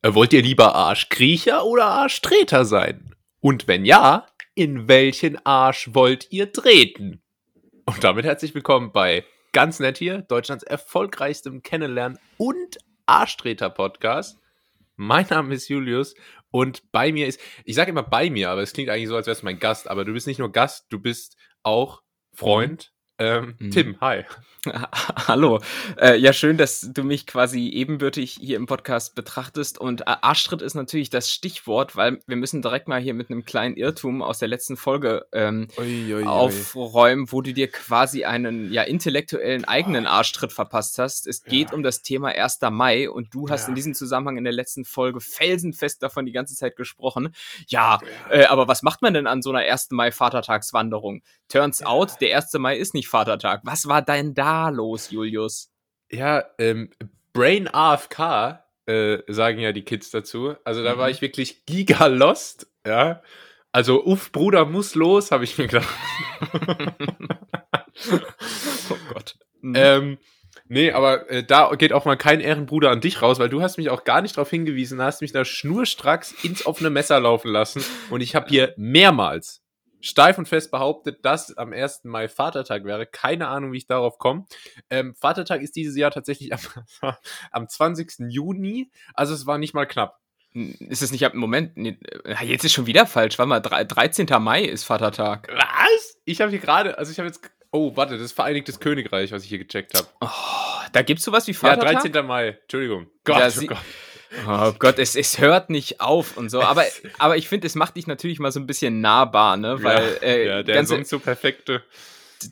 Äh, wollt ihr lieber Arschkriecher oder Arschtreter sein? Und wenn ja, in welchen Arsch wollt ihr treten? Und damit herzlich willkommen bei Ganz Nett hier, Deutschlands erfolgreichstem Kennenlernen und Arschtreter-Podcast. Mein Name ist Julius und bei mir ist, ich sage immer bei mir, aber es klingt eigentlich so, als wärst du mein Gast, aber du bist nicht nur Gast, du bist auch Freund. Ähm, Mhm. Tim, hi. Hallo. Äh, ja, schön, dass du mich quasi ebenbürtig hier im Podcast betrachtest. Und äh, Arschtritt ist natürlich das Stichwort, weil wir müssen direkt mal hier mit einem kleinen Irrtum aus der letzten Folge ähm, Ui, ui, aufräumen, wo du dir quasi einen ja intellektuellen eigenen Arschtritt verpasst hast. Es geht Ja. um das Thema 1. Mai und du hast Ja. in diesem Zusammenhang in der letzten Folge felsenfest davon die ganze Zeit gesprochen. Ja, äh, aber was macht man denn an so einer 1. Mai Vatertagswanderung? Turns out, der 1. Mai ist nicht Vatertag. Was war denn da los, Julius? Ja, ähm, Brain AFK, äh, sagen ja die Kids dazu. Also da war Mhm. ich wirklich giga lost, ja. Also, uff, Bruder muss los, habe ich mir gedacht. Oh Gott. Mhm. ähm, nee, aber äh, da geht auch mal kein Ehrenbruder an dich raus, weil du hast mich auch gar nicht darauf hingewiesen, hast mich da schnurstracks ins offene Messer laufen lassen und ich habe hier mehrmals steif und fest behauptet, dass am 1. Mai Vatertag wäre. Keine Ahnung, wie ich darauf komme. Ähm, Vatertag ist dieses Jahr tatsächlich am, am 20. Juni, also es war nicht mal knapp. ist es nicht ab Moment? Nee, äh, jetzt ist schon wieder falsch. Warte mal, drei- 13. Mai ist Vatertag. Was? Ich habe hier gerade, also ich habe jetzt, oh, warte, das ist Vereinigtes Königreich, was ich hier gecheckt habe. Oh, da gibt's sowas wie Ja, Vatertag? 13. Mai, Entschuldigung. Gott, Ja, oh Gott. Oh Gott, es, es hört nicht auf und so. Aber, aber ich finde, es macht dich natürlich mal so ein bisschen nahbar, ne? Weil ja, äh, ja, der ganze, sonst so perfekte.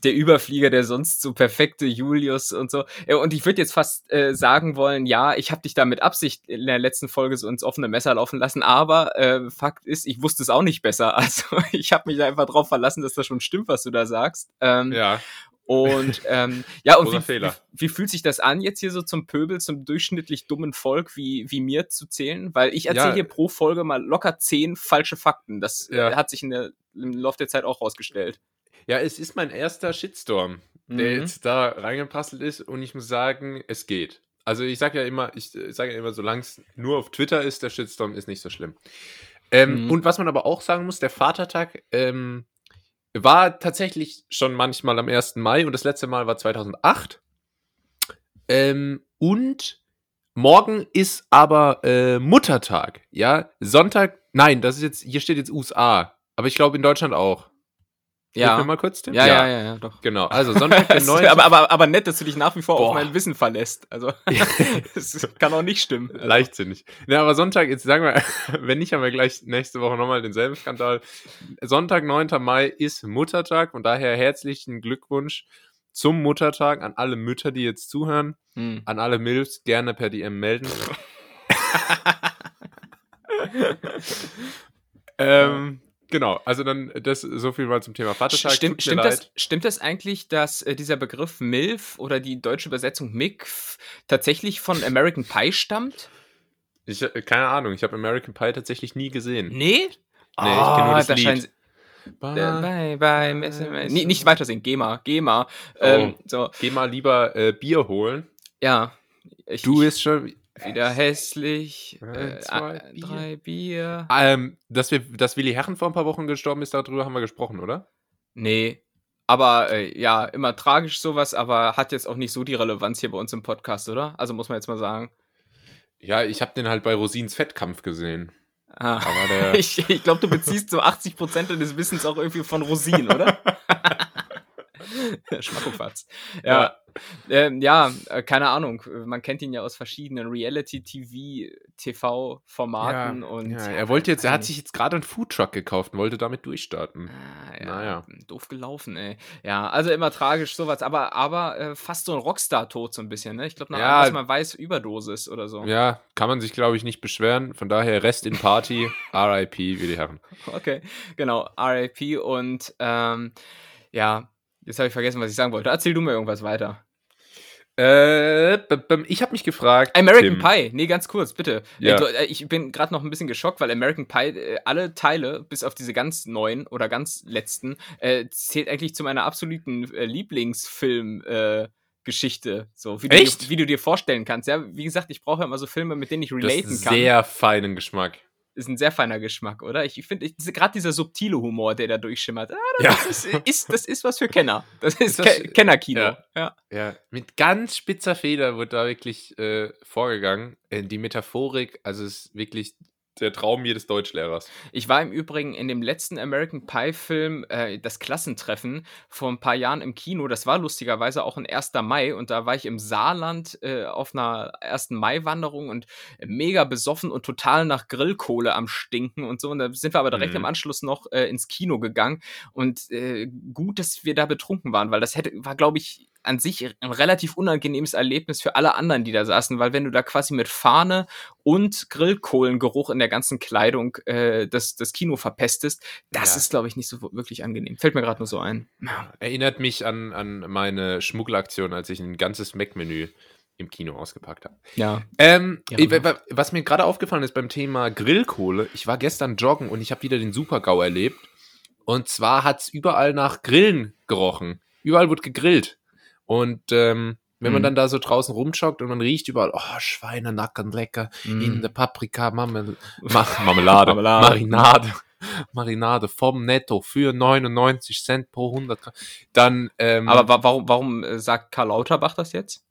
der Überflieger, der sonst so perfekte Julius und so. Und ich würde jetzt fast äh, sagen wollen, ja, ich habe dich da mit Absicht in der letzten Folge so ins offene Messer laufen lassen, aber äh, Fakt ist, ich wusste es auch nicht besser. Also ich habe mich da einfach drauf verlassen, dass das schon stimmt, was du da sagst. Ähm, Ja, Und ähm, ja, und wie. Wie, wie fühlt sich das an, jetzt hier so zum Pöbel, zum durchschnittlich dummen Volk wie, wie mir zu zählen? Weil ich erzähle Ja. hier pro Folge mal locker zehn falsche Fakten. Das Ja. äh, hat sich in der, im Laufe der Zeit auch rausgestellt. ja, es ist mein erster Shitstorm, der Mhm. jetzt da reingepasselt ist und ich muss sagen, es geht. Also ich sage ja immer, ich sage ja immer, solange es nur auf Twitter ist, der Shitstorm ist nicht so schlimm. Ähm, Mhm. Und was man aber auch sagen muss, der Vatertag ähm, war tatsächlich schon manchmal am 1. Mai und das letzte Mal war 2008. Ähm, und morgen ist aber äh, Muttertag, ja? Sonntag, nein, das ist jetzt, hier steht jetzt USA, aber ich glaube in Deutschland auch. Ja. mir mal kurz, Tim? Ja, ja, ja, ja, doch. Genau, also Sonntag, der Es ist 9. aber, aber, aber nett, dass du dich nach wie vor Boah. auf mein Wissen verlässt. Also, das kann auch nicht stimmen. Also, Leichtsinnig. Ja, aber Sonntag, jetzt sagen wir, wenn nicht, haben wir gleich nächste Woche nochmal denselben Skandal. Sonntag, 9. Mai ist Muttertag und daher herzlichen Glückwunsch zum Muttertag an alle Mütter, die jetzt zuhören, Hm. an alle Milfs, gerne per DM melden. ähm, genau, also dann das so viel mal zum Thema Vatertag. Stimmt, Tut mir stimmt, leid. das, stimmt das eigentlich, dass äh, dieser Begriff MILF oder die deutsche Übersetzung MILF tatsächlich von American Pie stammt? Ich, äh, keine Ahnung, ich habe American Pie tatsächlich nie gesehen. Nee? Nee, ich kenn nur das da Lied. Bye, bye, bye. Nee, nicht weiter singen. GEMA, GEMA. Ähm, so, Geh mal lieber äh, Bier holen. ja. Ich, Du ich, bist schon. Wieder hässlich. Äh, Äh, zwei äh, Bier. drei Bier. Ähm, dass, wir, dass Willi Herren vor ein paar Wochen gestorben ist, darüber haben wir gesprochen, oder? Nee. Aber äh, ja, immer tragisch sowas, aber hat jetzt auch nicht so die Relevanz hier bei uns im Podcast, oder? Also muss man jetzt mal sagen. Ja, ich habe den halt bei Rosins Fettkampf gesehen. Ah. Aber der. Ich, ich glaube, du beziehst so 80% deines Wissens auch irgendwie von Rosinen, oder? Schmackofatz. Ja, ähm, ja äh, keine Ahnung. Man kennt ihn ja aus verschiedenen Reality-TV-TV-Formaten und. ja, er wollte jetzt, er hat sich jetzt gerade einen Foodtruck gekauft und wollte damit durchstarten. Ah, ja, Naja. Doof gelaufen, ey. Ja, also immer tragisch sowas, aber, aber äh, fast so ein Rockstar-Tod so ein bisschen, ne? Ich glaube, nach Ja. allem, was man weiß, Überdosis oder so. Ja, kann man sich, glaube ich, nicht beschweren. Von daher Rest in Party, RIP, Willi Herren. Okay, genau, RIP und ähm, ja, jetzt habe ich vergessen, was ich sagen wollte. Erzähl du mir irgendwas weiter. Äh, ich habe mich gefragt. American Tim, Pie, nee, ganz kurz, bitte. Ja. Äh, äh, ich bin gerade noch ein bisschen geschockt, weil American Pie, äh, alle Teile, bis auf diese ganz neuen oder ganz letzten, äh, zählt eigentlich zu meiner absoluten äh, Lieblingsfilm. Äh, Geschichte, so wie du, Echt? Dir, wie du dir vorstellen kannst. Ja, wie gesagt, ich brauche ja immer so Filme, mit denen ich Das relaten ist kann. sehr feinen Geschmack. Ist ein sehr feiner Geschmack, oder? Ich, ich finde, gerade dieser subtile Humor, der da durchschimmert, ah, Ja. das, ist, ist, das ist was für Kenner. Das ist Das- Ke Kennerkino. ja. Ja. Ja, mit ganz spitzer Feder wird da wirklich äh, vorgegangen. Äh, die Metaphorik, also es ist wirklich der Traum jedes Deutschlehrers. Ich war im Übrigen in dem letzten American Pie-Film, äh, das Klassentreffen, vor ein paar Jahren im Kino. Das war lustigerweise auch ein 1. Mai und da war ich im Saarland äh, auf einer 1. Mai-Wanderung und mega besoffen und total nach Grillkohle am Stinken und so. Und da sind wir aber direkt Mhm. im Anschluss noch äh, ins Kino gegangen. Und äh, gut, dass wir da betrunken waren, weil das hätte, war, glaube ich, an sich ein relativ unangenehmes Erlebnis für alle anderen, die da saßen, weil wenn du da quasi mit Fahne und Grillkohlengeruch in der ganzen Kleidung äh, das, das Kino verpestest, das Ja. ist, glaube ich, nicht so wirklich angenehm. Fällt mir gerade nur so ein. Erinnert mich an, an meine Schmuggelaktion, als ich ein ganzes Mac-Menü im Kino ausgepackt habe. Ja. Ähm, Ja, wa- was mir gerade aufgefallen ist beim Thema Grillkohle, ich war gestern joggen und ich habe wieder den Super-GAU erlebt. Und zwar hat es überall nach Grillen gerochen. Überall wurde gegrillt. Und ähm, wenn man Mhm. dann da so draußen rumjoggt und man riecht überall, oh, Schweinenacken, lecker, Mhm. in der Paprika, Marmel Ma Marmelade, Marmelade. Marinade, Marinade vom Netto für 99 Cent pro 100 Gramm. Dann, ähm, Aber wa warum, warum äh, sagt Karl Lauterbach das jetzt?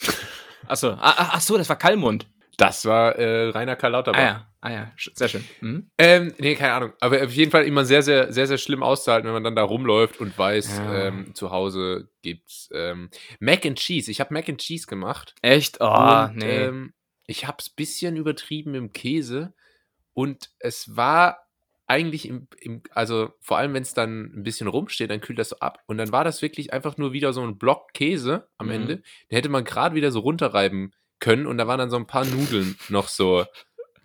Achso, ah, ah, ach so, das war Kallmund. das war äh, Rainer Karl Lauterbach. Ah ja, ah ja, sehr schön. Mhm. Ähm, nee, keine Ahnung. Aber auf jeden Fall immer sehr, sehr, sehr, sehr schlimm auszuhalten, wenn man dann da rumläuft und weiß, Ja. ähm, zu Hause gibt's ähm, Mac and Cheese. Ich habe Mac and Cheese gemacht. Echt? Oh, und, nee. ähm, ich habe es bisschen übertrieben im Käse und es war eigentlich im, im also vor allem wenn es dann ein bisschen rumsteht, dann kühlt das so ab und dann war das wirklich einfach nur wieder so ein Block Käse am Mhm. Ende. Den hätte man gerade wieder so runterreiben können und da waren dann so ein paar Nudeln noch so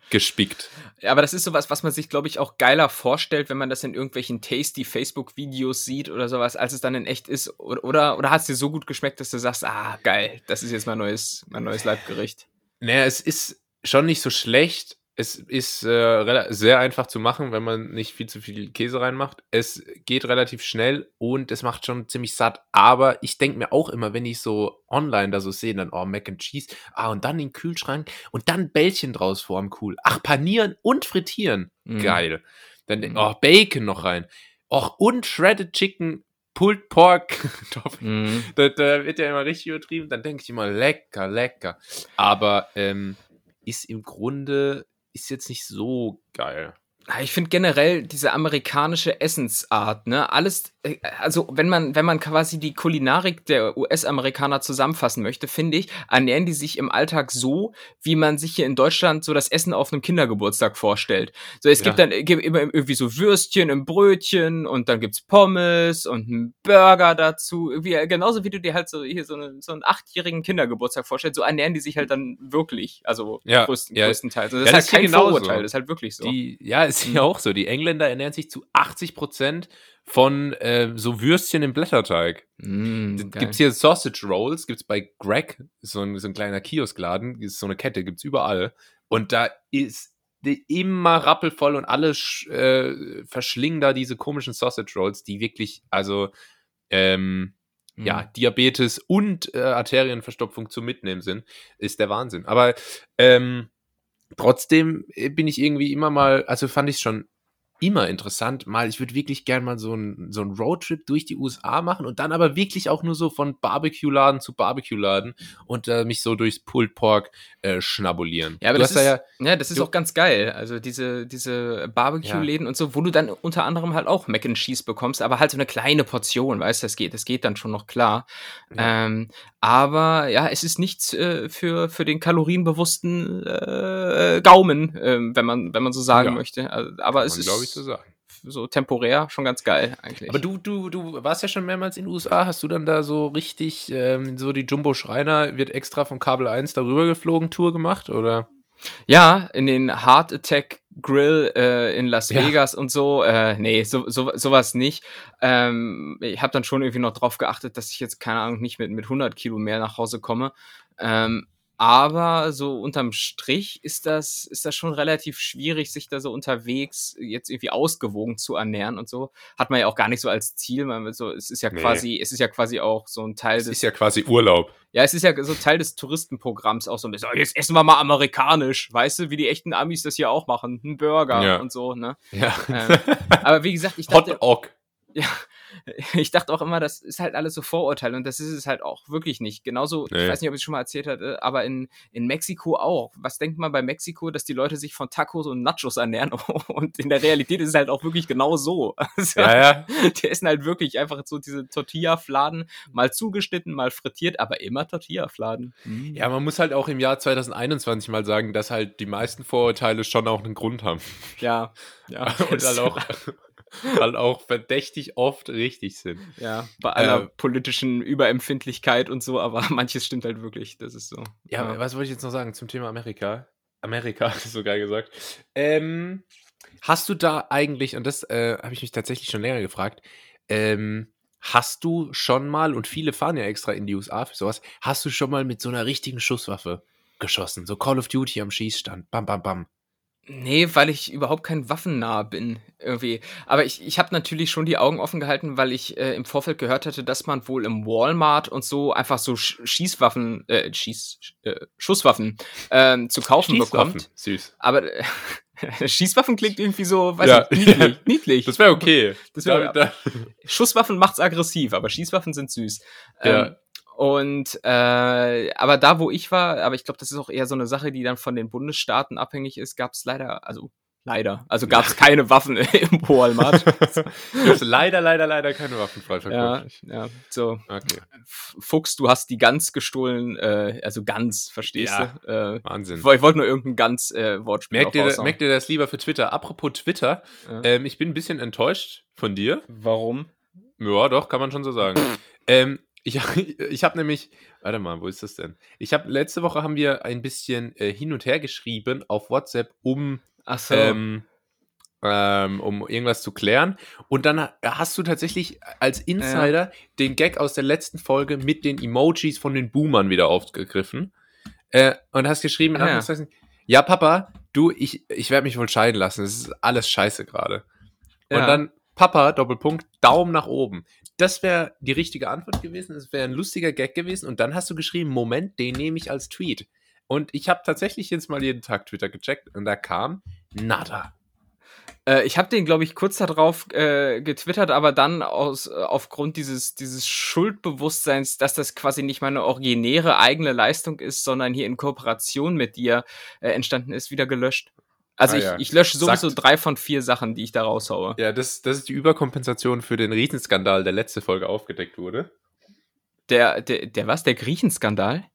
gespickt. Aber das ist sowas, was man sich, glaube ich, auch geiler vorstellt, wenn man das in irgendwelchen tasty Facebook-Videos sieht oder sowas, als es dann in echt ist. Oder, oder, oder hat es dir so gut geschmeckt, dass du sagst, ah, geil, das ist jetzt mein neues, mein neues Leibgericht. Naja, es ist schon nicht so schlecht. Es ist äh, sehr einfach zu machen, wenn man nicht viel zu viel Käse reinmacht. Es geht relativ schnell und es macht schon ziemlich satt. Aber ich denke mir auch immer, wenn ich so online da so sehe, dann, oh, Mac and Cheese, ah, und dann den Kühlschrank und dann Bällchen draus formen, cool. Ach, panieren und frittieren, Mhm. geil. Dann, Mhm. oh, Bacon noch rein. Och, und Shredded Chicken, Pulled Pork, Top. Mhm. Da, da wird ja immer richtig übertrieben. Dann denke ich immer, lecker, lecker. Aber ähm, ist im Grunde, ist jetzt nicht so geil. Ah, Ich finde generell diese amerikanische Essensart, ne, alles, also wenn man, wenn man quasi die Kulinarik der US-Amerikaner zusammenfassen möchte, finde ich, ernähren die sich im Alltag so, wie man sich hier in Deutschland so das Essen auf einem Kindergeburtstag vorstellt. So, es Ja. gibt dann äh, gibt immer irgendwie so Würstchen im Brötchen und dann gibt's Pommes und einen Burger dazu. Irgendwie, äh, genauso wie du dir halt so hier so, eine, so einen achtjährigen Kindergeburtstag vorstellst, so ernähren die sich halt dann wirklich, also Ja, größten, ja. größtenteils. Also Ja, das das ist halt hier kein. Vorurteil, das ist halt wirklich so. Die, ja, ist Mhm. ja auch so. Die Engländer ernähren sich zu 80 Prozent von äh, so Würstchen im Blätterteig. Mm, geil. Gibt's hier Sausage Rolls, gibt's bei Greg, so ein, so ein kleiner Kioskladen, ist so eine Kette, gibt's überall. Und da ist immer rappelvoll und alle äh, verschlingen da diese komischen Sausage Rolls, die wirklich, also, ähm, Mhm. ja, Diabetes und äh, Arterienverstopfung zum Mitnehmen sind, ist der Wahnsinn. Aber ähm, trotzdem äh, bin ich irgendwie immer mal, also fand ich schon immer interessant, mal, ich würde wirklich gern mal so einen so einen Roadtrip durch die USA machen und dann aber wirklich auch nur so von Barbecue-Laden zu Barbecue-Laden und äh, mich so durchs Pulled Pork äh, schnabulieren. Ja, aber du das ist, da ja, das ist auch ganz geil. Also diese, diese Barbecue-Läden und so, wo du dann unter anderem halt auch Mac and Cheese bekommst, aber halt so eine kleine Portion, weißt du, das geht, das geht dann schon noch klar. Ja. Ähm, aber ja, es ist nichts äh, für, für den kalorienbewussten äh, Gaumen, ähm, wenn man, wenn man so sagen Ja. möchte. Also, aber es man, ist ich, so sagen. so temporär schon ganz geil eigentlich. Aber du, du, du warst ja schon mehrmals in den USA. Hast du dann da so richtig, ähm, so die Jumbo Schreiner wird extra vom Kabel 1 darüber geflogen, Tour gemacht? Oder? Ja, in den Heart Attack Grill äh, in Las Ja. Vegas und so. Äh, nee, so, so, sowas nicht. Ähm, ich habe dann schon irgendwie noch drauf geachtet, dass ich jetzt, keine Ahnung, nicht mit, mit 100 Kilo mehr nach Hause komme. Ähm, aber so unterm Strich ist das, ist das schon relativ schwierig, sich da so unterwegs jetzt irgendwie ausgewogen zu ernähren und so. Hat man ja auch gar nicht so als Ziel. Man, so, es ist ja Nee. quasi, es ist ja quasi auch so ein Teil Das des ist ja quasi Urlaub. Ja, es ist ja so Teil des Touristenprogramms auch so ein bisschen. "Oh, Jetzt essen wir mal amerikanisch, weißt du, wie die echten Amis das hier auch machen. Ein Burger Ja. und so, ne? Ja. Ähm, Aber wie gesagt, ich dachte, Hot Ock. ich dachte auch immer, das ist halt alles so Vorurteile und das ist es halt auch wirklich nicht. Genauso, Nee. ich weiß nicht, ob ich es schon mal erzählt hatte, aber in, in Mexiko auch. Was denkt man bei Mexiko, dass die Leute sich von Tacos und Nachos ernähren? Und in der Realität ist es halt auch wirklich genau so. Also, Ja, ja. Die essen halt wirklich einfach so diese Tortilla-Fladen, mal zugeschnitten, mal frittiert, aber immer Tortilla-Fladen. Ja, man muss halt auch im Jahr 2021 mal sagen, dass halt die meisten Vorurteile schon auch einen Grund haben. Ja, ja. Und halt auch, halt auch verdächtig oft richtig sind. Ja, bei aller Äh, politischen Überempfindlichkeit und so, aber manches stimmt halt wirklich. Das ist so. Ja, was wollte ich jetzt noch sagen zum Thema Amerika? Amerika, so geil gesagt. Ähm, hast du da eigentlich, und das äh, habe ich mich tatsächlich schon länger gefragt, ähm, hast du schon mal, und viele fahren ja extra in die USA für sowas, hast du schon mal mit so einer richtigen Schusswaffe geschossen? So Call of Duty am Schießstand. Bam, bam, bam. Nee, weil ich überhaupt kein waffennah bin, irgendwie. Aber ich, ich habe natürlich schon die Augen offen gehalten, weil ich äh, im Vorfeld gehört hatte, dass man wohl im Walmart und so einfach so Sch Schießwaffen, äh, Schieß, äh, Schusswaffen ähm, zu kaufen bekommt. Süß. Aber äh, Schießwaffen klingt irgendwie so, weiß Ja. nicht, niedlich. niedlich. Das wäre okay. Das wär- Da- da- Schusswaffen macht's aggressiv, aber Schießwaffen sind süß. Ja. Ähm, und äh, aber da, wo ich war, aber ich glaube, das ist auch eher so eine Sache, die dann von den Bundesstaaten abhängig ist, gab es leider, also leider, also gab es keine Waffen im Walmart. Leider, leider, leider keine Waffen ja, ja, so Okay. Fuchs, du hast die Gans gestohlen, äh, also Gans, verstehst Ja. du? Äh, Wahnsinn. ich woll- ich wollte nur irgendein Gans äh, Merkt raushauen. merkt ihr das lieber für Twitter? Apropos Twitter, Ja. ähm, ich bin ein bisschen enttäuscht von dir. Warum? Ja, doch, kann man schon so sagen. ähm, ich ich habe nämlich, warte mal, wo ist das denn? Ich habe letzte Woche haben wir ein bisschen äh, hin und her geschrieben auf WhatsApp, um so. ähm, ähm, um irgendwas zu klären. Und dann ha- hast du tatsächlich als Insider den Gag aus der letzten Folge mit den Emojis von den Boomern wieder aufgegriffen. Äh, und hast geschrieben, Ah, ja. Ja, Papa, du, ich, ich werde mich wohl scheiden lassen. Das ist alles scheiße gerade. Und Ja. dann, Papa, Doppelpunkt, Daumen nach oben. Das wäre die richtige Antwort gewesen. Das wäre ein lustiger Gag gewesen. Und dann hast du geschrieben, Moment, den nehme ich als Tweet. Und ich habe tatsächlich jetzt mal jeden Tag Twitter gecheckt und da kam nada. Äh, ich habe den, glaube ich, kurz darauf äh, getwittert, aber dann aus, äh, aufgrund dieses, dieses Schuldbewusstseins, dass das quasi nicht meine originäre eigene Leistung ist, sondern hier in Kooperation mit dir äh, entstanden ist, wieder gelöscht. Also Ah, ich, ja. ich lösche sowieso Sagt- drei von vier Sachen, die ich da raushaue. Ja, das, das ist die Überkompensation für den Riesenskandal, der letzte Folge aufgedeckt wurde. Der, der, der was? Der Griechenskandal?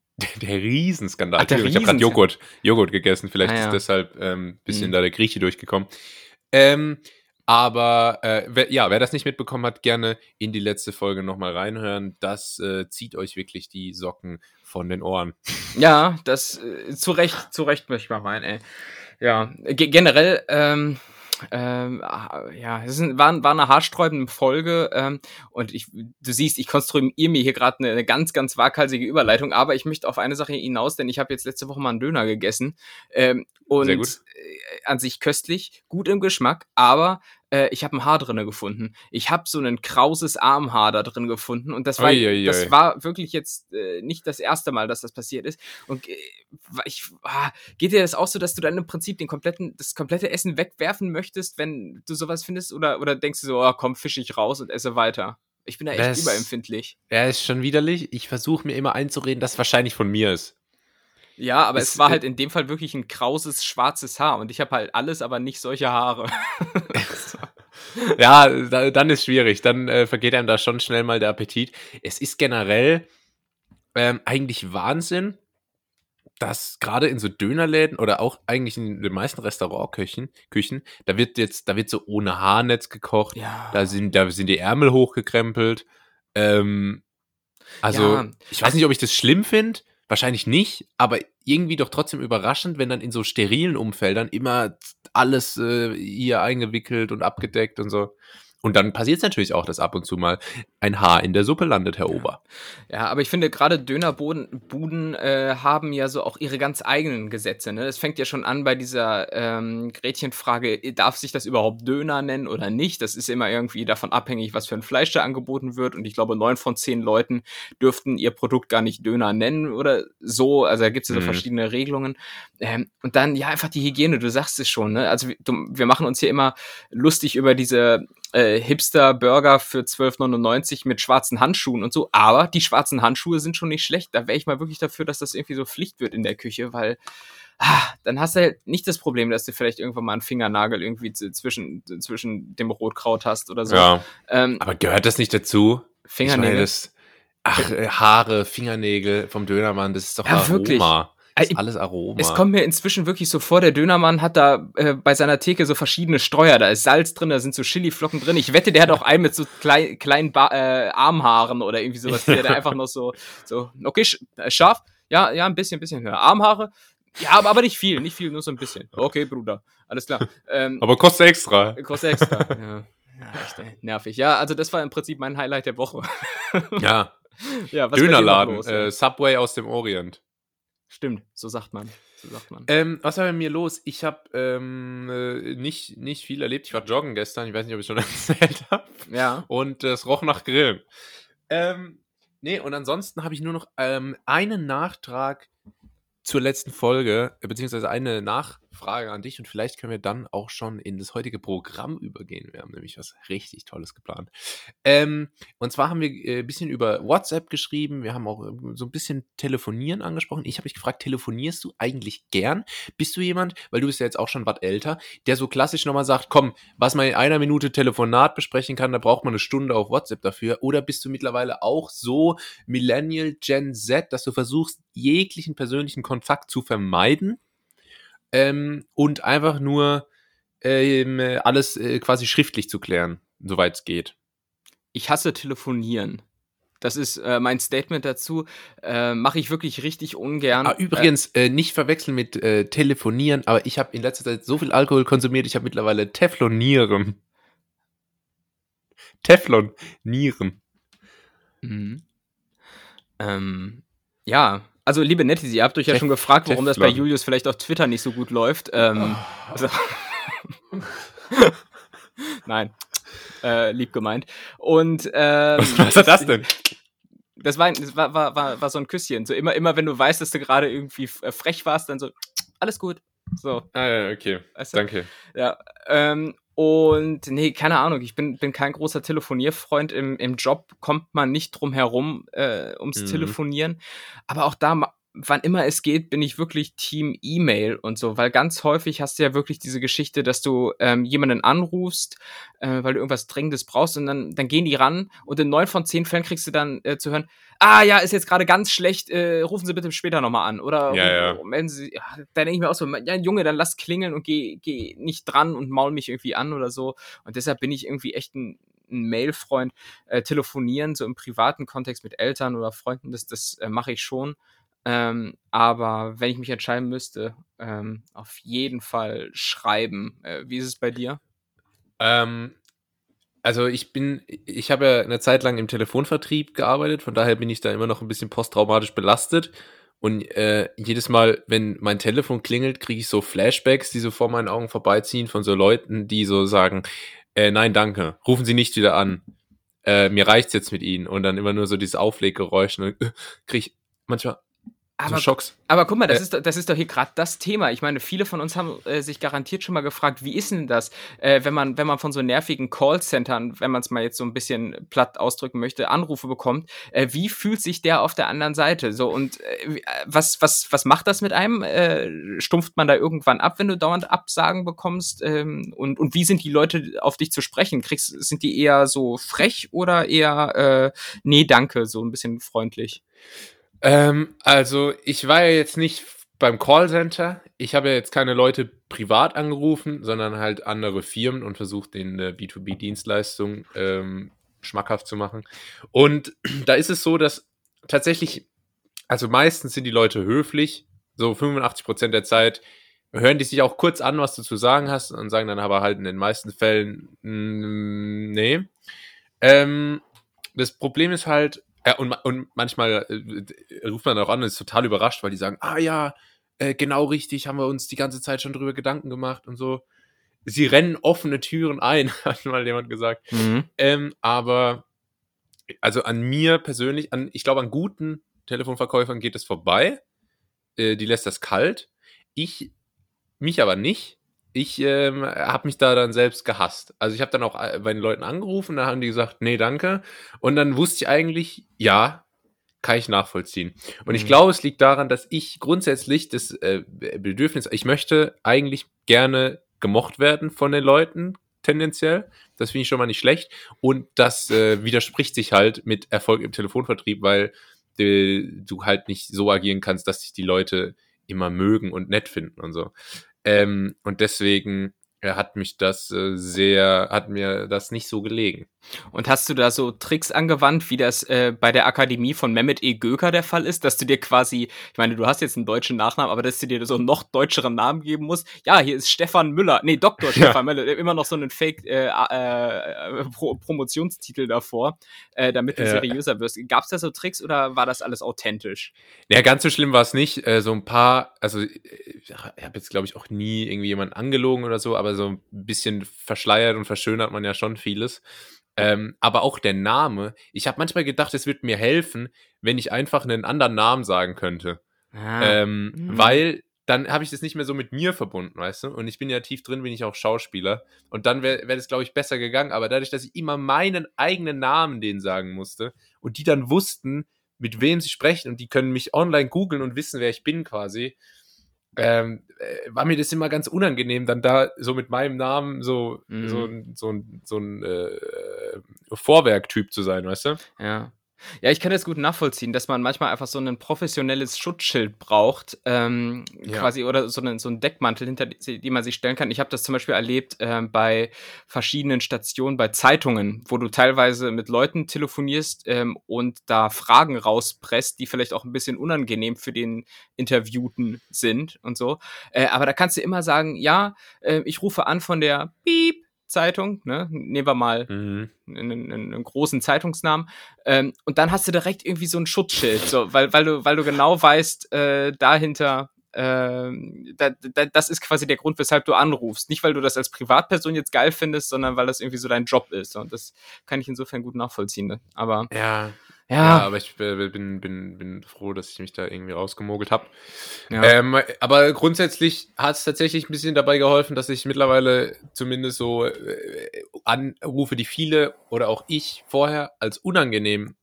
Der Riesenskandal. Ach, der Entschuldigung, ich habe gerade. Joghurt, Joghurt gegessen. Vielleicht Ah, ja. ist deshalb ein ähm, bisschen Mhm. da der Grieche durchgekommen. Ähm, aber äh, wer, ja, wer das nicht mitbekommen hat, gerne in die letzte Folge nochmal reinhören. Das äh, zieht euch wirklich die Socken von den Ohren. Ja, das äh, zu Recht, zu Recht möchte ich mal meinen, ey. Ja, ge generell, ähm, ähm, ja, es ist war, war eine haarsträubende Folge ähm, und ich, du siehst, ich konstruiere mir hier gerade eine, eine ganz, ganz waghalsige Überleitung, aber ich möchte auf eine Sache hinaus, denn ich habe jetzt letzte Woche mal einen Döner gegessen ähm, und. Äh, an sich köstlich, gut im Geschmack, aber äh, ich habe ein Haar drinne gefunden. Ich habe so ein krauses Armhaar da drin gefunden und das war, ui, ui. das war wirklich jetzt äh, nicht das erste Mal, dass das passiert ist. Und äh, ich, ah, geht dir das auch so, dass du dann im Prinzip den kompletten, das komplette Essen wegwerfen möchtest, wenn du sowas findest? Oder, oder denkst du so, oh, komm, fisch ich raus und esse weiter? Ich bin da echt Das- überempfindlich. Er ist schon widerlich. Ich versuche mir immer einzureden, dass wahrscheinlich von mir ist. Ja, aber Es- es war halt in dem Fall wirklich ein krauses, schwarzes Haar und ich habe halt alles, aber nicht solche Haare. ja, da, dann ist schwierig. Dann äh, vergeht einem da schon schnell mal der Appetit. Es ist generell ähm, eigentlich Wahnsinn, dass gerade in so Dönerläden oder auch eigentlich in den meisten Restaurantküchen, Küchen, da wird jetzt, da wird so ohne Haarnetz gekocht, Ja. da sind, da sind die Ärmel hochgekrempelt. Ähm, also, Ja. ich weiß nicht, ob ich das schlimm finde. Wahrscheinlich nicht, aber irgendwie doch trotzdem überraschend, wenn dann in so sterilen Umfeldern immer alles äh, hier eingewickelt und abgedeckt und so. Und dann passiert es natürlich auch, dass ab und zu mal ein Haar in der Suppe landet, Herr Ober. Ja, aber ich finde, gerade Dönerbuden äh, haben ja so auch ihre ganz eigenen Gesetze. Ne? Es fängt ja schon an bei dieser ähm, Gretchenfrage, darf sich das überhaupt Döner nennen oder nicht? Das ist immer irgendwie davon abhängig, was für ein Fleisch da angeboten wird. Und ich glaube, neun von zehn Leuten dürften ihr Produkt gar nicht Döner nennen oder so. Also da gibt es ja so mhm. verschiedene Regelungen. Ähm, und dann, ja, einfach die Hygiene, du sagst es schon. Ne? Also wir, wir machen uns hier immer lustig über diese äh, Hipster-Burger für 12,99 mit schwarzen Handschuhen und so. Aber die schwarzen Handschuhe sind schon nicht schlecht. Da wäre ich mal wirklich dafür, dass das irgendwie so Pflicht wird in der Küche, weil ah, dann hast du halt nicht das Problem, dass du vielleicht irgendwann mal einen Fingernagel irgendwie zwischen, zwischen dem Rotkraut hast oder so. Ja. Ähm, aber gehört das nicht dazu? Fingernägel. Ich meine, das, ach, äh, Haare, Fingernägel vom Dönermann, das ist doch ja, Aroma. Wirklich. Ist alles Aroma. Es kommt mir inzwischen wirklich so vor, der Dönermann hat da äh, bei seiner Theke so verschiedene Streuer. Da ist Salz drin, da sind so Chiliflocken drin. Ich wette, der hat auch einen mit so klein, kleinen ba äh, Armhaaren oder irgendwie sowas, der, der einfach noch so, so, okay, sch äh, scharf. Ja, ja, ein bisschen, ein bisschen höher. Armhaare. Ja, aber, aber nicht viel, nicht viel, nur so ein bisschen. Okay, Bruder. Alles klar. Ähm, aber kostet extra. Kostet extra, ja. Ja, echt ey, nervig. Ja, also das war im Prinzip mein Highlight der Woche. ja. ja Dönerladen, los, äh, Subway aus dem Orient. Stimmt, so sagt man. So sagt man. Ähm, was war bei mir los? Ich habe ähm, äh, nicht, nicht viel erlebt. Ich war joggen gestern. Ich weiß nicht, ob ich schon erzählt habe. Ja. Und äh, es roch nach Grillen. Ähm, nee, und ansonsten habe ich nur noch ähm, einen Nachtrag zur letzten Folge, äh, beziehungsweise eine Nachfrage an dich und vielleicht können wir dann auch schon in das heutige Programm übergehen. Wir haben nämlich was richtig Tolles geplant. Ähm, und zwar haben wir äh, ein bisschen über WhatsApp geschrieben, wir haben auch äh, so ein bisschen Telefonieren angesprochen. Ich habe mich gefragt, telefonierst du eigentlich gern? Bist du jemand, weil du bist ja jetzt auch schon was älter, der so klassisch nochmal sagt, komm, was man in einer Minute Telefonat besprechen kann, da braucht man eine Stunde auf WhatsApp dafür? Oder bist du mittlerweile auch so Millennial Gen Z, dass du versuchst, jeglichen persönlichen Kontakt zu vermeiden ähm, und einfach nur ähm, alles äh, quasi schriftlich zu klären, soweit es geht. Ich hasse telefonieren. Das ist äh, mein Statement dazu. Äh, Mache ich wirklich richtig ungern. Ah, übrigens, äh, nicht verwechseln mit äh, telefonieren, aber ich habe in letzter Zeit so viel Alkohol konsumiert, ich habe mittlerweile Teflonieren. Teflon-Nieren. Mhm. Ähm, ja, also, liebe Nettis, ihr habt euch ja schon gefragt, warum das bei Julius vielleicht auf Twitter nicht so gut läuft. Ähm, oh. also Nein, äh, lieb gemeint. Und ähm, was, was ist das denn? Das war, das war, war, war, war so ein Küsschen. So immer, immer, wenn du weißt, dass du gerade irgendwie äh, frech warst, dann so, alles gut. So. Ah ja, okay. Du? Danke. Ja. Ähm, und nee, keine Ahnung, ich bin, bin kein großer Telefonierfreund. Im, Im Job kommt man nicht drum herum äh, ums mhm. Telefonieren. Aber auch da wann immer es geht, bin ich wirklich Team E-Mail und so, weil ganz häufig hast du ja wirklich diese Geschichte, dass du ähm, jemanden anrufst, äh, weil du irgendwas Dringendes brauchst und dann, dann gehen die ran und in neun von zehn Fällen kriegst du dann äh, zu hören, ah ja, ist jetzt gerade ganz schlecht, äh, rufen Sie bitte später nochmal an oder ja, ja. melden Sie, ja, da denke ich mir auch so, ja Junge, dann lass klingeln und geh, geh nicht dran und maul mich irgendwie an oder so und deshalb bin ich irgendwie echt ein ein Mail-Freund, äh, telefonieren, so im privaten Kontext mit Eltern oder Freunden, das, das äh, mache ich schon. Ähm, aber wenn ich mich entscheiden müsste, ähm, auf jeden Fall schreiben. Äh, wie ist es bei dir? Ähm, also ich bin, ich habe ja eine Zeit lang im Telefonvertrieb gearbeitet, von daher bin ich da immer noch ein bisschen posttraumatisch belastet. Und äh, jedes Mal, wenn mein Telefon klingelt, kriege ich so Flashbacks, die so vor meinen Augen vorbeiziehen von so Leuten, die so sagen, äh, nein, danke, rufen Sie nicht wieder an. Äh, mir reicht's jetzt mit Ihnen. Und dann immer nur so dieses Aufleggeräusch. Und dann kriege ich manchmal aber, Schocks. aber guck mal, das, äh, ist, das ist doch hier gerade das Thema. Ich meine, viele von uns haben äh, sich garantiert schon mal gefragt, wie ist denn das, äh, wenn, man, wenn man von so nervigen Callcentern, wenn man es mal jetzt so ein bisschen platt ausdrücken möchte, Anrufe bekommt, äh, wie fühlt sich der auf der anderen Seite? So, und äh, was, was, was macht das mit einem? Äh, stumpft man da irgendwann ab, wenn du dauernd Absagen bekommst? Ähm, und, und wie sind die Leute auf dich zu sprechen? Kriegst, sind die eher so frech oder eher, nee, danke, so ein bisschen freundlich? Ähm, also, ich war ja jetzt nicht beim Callcenter. Ich habe ja jetzt keine Leute privat angerufen, sondern halt andere Firmen und versucht, den äh, B2B-Dienstleistung ähm, schmackhaft zu machen. Und da ist es so, dass tatsächlich, also meistens sind die Leute höflich, so 85% der Zeit hören die sich auch kurz an, was du zu sagen hast und sagen dann aber halt in den meisten Fällen, nee. Ähm, das Problem ist halt, ja, und, und manchmal äh, ruft man auch an und ist total überrascht, weil die sagen, ah ja, äh, genau richtig, haben wir uns die ganze Zeit schon drüber Gedanken gemacht und so. Sie rennen offene Türen ein, hat mal jemand gesagt. Mhm. Ähm, aber also an mir persönlich, an, ich glaube, an guten Telefonverkäufern geht es vorbei. Äh, die lässt das kalt. Ich, mich aber nicht. Ich ähm, habe mich da dann selbst gehasst. Also ich habe dann auch äh, bei den Leuten angerufen, da haben die gesagt, nee, danke. Und dann wusste ich eigentlich, ja, kann ich nachvollziehen. Und ich Mhm. glaube, es liegt daran, dass ich grundsätzlich das äh, Bedürfnis, ich möchte eigentlich gerne gemocht werden von den Leuten, tendenziell. Das finde ich schon mal nicht schlecht. Und das äh, widerspricht sich halt mit Erfolg im Telefonvertrieb, weil äh, du halt nicht so agieren kannst, dass dich die Leute immer mögen und nett finden und so. Ähm, und deswegen hat mich das äh, sehr, hat mir das nicht so gelegen. Und hast du da so Tricks angewandt, wie das äh, bei der Akademie von Mehmet E. Göker der Fall ist, dass du dir quasi, ich meine, du hast jetzt einen deutschen Nachnamen, aber dass du dir so einen noch deutscheren Namen geben musst? Ja, hier ist Stefan Müller, nee, Dr. Stefan Müller, immer noch so einen Fake äh, äh, Pro Promotionstitel davor, äh, damit du Ja. seriöser wirst. Gab's da so Tricks oder war das alles authentisch? Ja, ganz so schlimm war es nicht. Äh, so ein paar, also äh, ich habe jetzt, glaube ich, auch nie irgendwie jemanden angelogen oder so, aber so ein bisschen verschleiert und verschönert man ja schon vieles. Ähm, aber auch der Name. Ich habe manchmal gedacht, es wird mir helfen, wenn ich einfach einen anderen Namen sagen könnte. Ah. Ähm, Mhm. Weil dann habe ich das nicht mehr so mit mir verbunden, weißt du? Und ich bin ja tief drin, bin ich auch Schauspieler. Und dann wäre wär das, glaube ich, besser gegangen. Aber dadurch, dass ich immer meinen eigenen Namen denen sagen musste und die dann wussten, mit wem sie sprechen und die können mich online googeln und wissen, wer ich bin quasi, ähm, äh, war mir das immer ganz unangenehm, dann da so mit meinem Namen so, Mhm. so, ein- so ein, so ein äh, Vorwerktyp zu sein, weißt du? Ja. Ja, ich kann das gut nachvollziehen, dass man manchmal einfach so ein professionelles Schutzschild braucht, ähm, Ja. quasi, oder so einen, so einen Deckmantel, hinter die, die man sich stellen kann. Ich habe das zum Beispiel erlebt ähm, bei verschiedenen Stationen, bei Zeitungen, wo du teilweise mit Leuten telefonierst ähm, und da Fragen rauspresst, die vielleicht auch ein bisschen unangenehm für den Interviewten sind und so. Äh, aber da kannst du immer sagen, ja, äh, ich rufe an von der Piep. Zeitung, ne? Nehmen wir mal Mhm. einen, einen, großen Zeitungsnamen. Ähm, und dann hast du direkt irgendwie so ein Schutzschild, so, weil, weil, du, weil du genau weißt, äh, dahinter, ähm, da, da, das ist quasi der Grund, weshalb du anrufst. Nicht, weil du das als Privatperson jetzt geil findest, sondern weil das irgendwie so dein Job ist. Und das kann ich insofern gut nachvollziehen. Ne? Aber Ja, ja, Ja, aber ich äh, bin, bin, bin froh, dass ich mich da irgendwie rausgemogelt habe. ja. Ähm, aber grundsätzlich hat es tatsächlich ein bisschen dabei geholfen, dass ich mittlerweile zumindest so äh, Anrufe, die viele oder auch ich vorher als unangenehm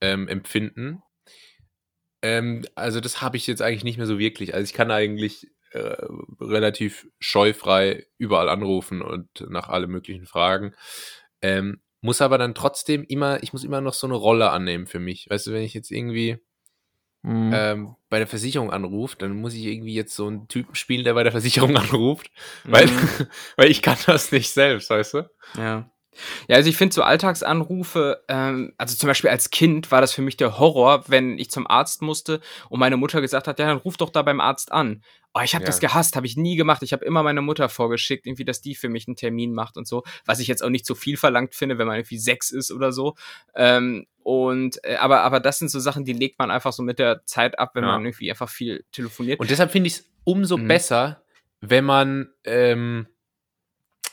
ähm, empfinden. Ähm, also das habe ich jetzt eigentlich nicht mehr so wirklich. Also ich kann eigentlich äh, relativ scheufrei überall anrufen und nach allem möglichen fragen. Ähm, muss aber dann trotzdem immer, ich muss immer noch so eine Rolle annehmen für mich. Weißt du, wenn ich jetzt irgendwie Mhm. ähm, bei der Versicherung anruft, dann muss ich irgendwie jetzt so einen Typen spielen, der bei der Versicherung anruft, weil, Mhm. weil ich kann das nicht selbst, weißt du? Ja. Ja, also ich finde so Alltagsanrufe, ähm, also zum Beispiel als Kind war das für mich der Horror, wenn ich zum Arzt musste und meine Mutter gesagt hat, ja, dann ruf doch da beim Arzt an. Oh, ich habe Ja. das gehasst, habe ich nie gemacht. Ich habe immer meine Mutter vorgeschickt, irgendwie, dass die für mich einen Termin macht und so, was ich jetzt auch nicht so viel verlangt finde, wenn man irgendwie sechs ist oder so. Ähm, und äh, aber aber das sind so Sachen, die legt man einfach so mit der Zeit ab, wenn Ja. man irgendwie einfach viel telefoniert. Und deshalb finde ich es umso Mhm. besser, wenn man, ähm,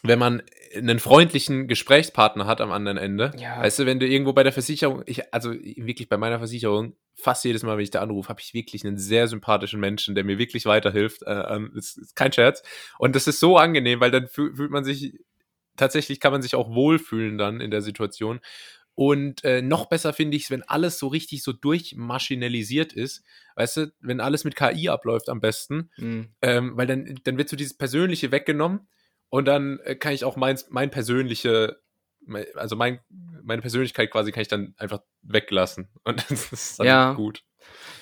wenn man einen freundlichen Gesprächspartner hat am anderen Ende. Ja. Weißt du, wenn du irgendwo bei der Versicherung, ich, also wirklich bei meiner Versicherung, fast jedes Mal, wenn ich da anrufe, habe ich wirklich einen sehr sympathischen Menschen, der mir wirklich weiterhilft. Äh, ähm, ist, ist kein Scherz. Und das ist so angenehm, weil dann fühl, fühlt man sich, tatsächlich kann man sich auch wohlfühlen dann in der Situation. Und äh, noch besser finde ich es, wenn alles so richtig so durchmaschinalisiert ist. Weißt du, wenn alles mit KI abläuft am besten, Mhm. ähm, weil dann, dann wird so dieses Persönliche weggenommen und dann äh, kann ich auch mein, mein persönliche, also mein, meine Persönlichkeit quasi kann ich dann einfach weglassen. Und das ist dann Ja. gut.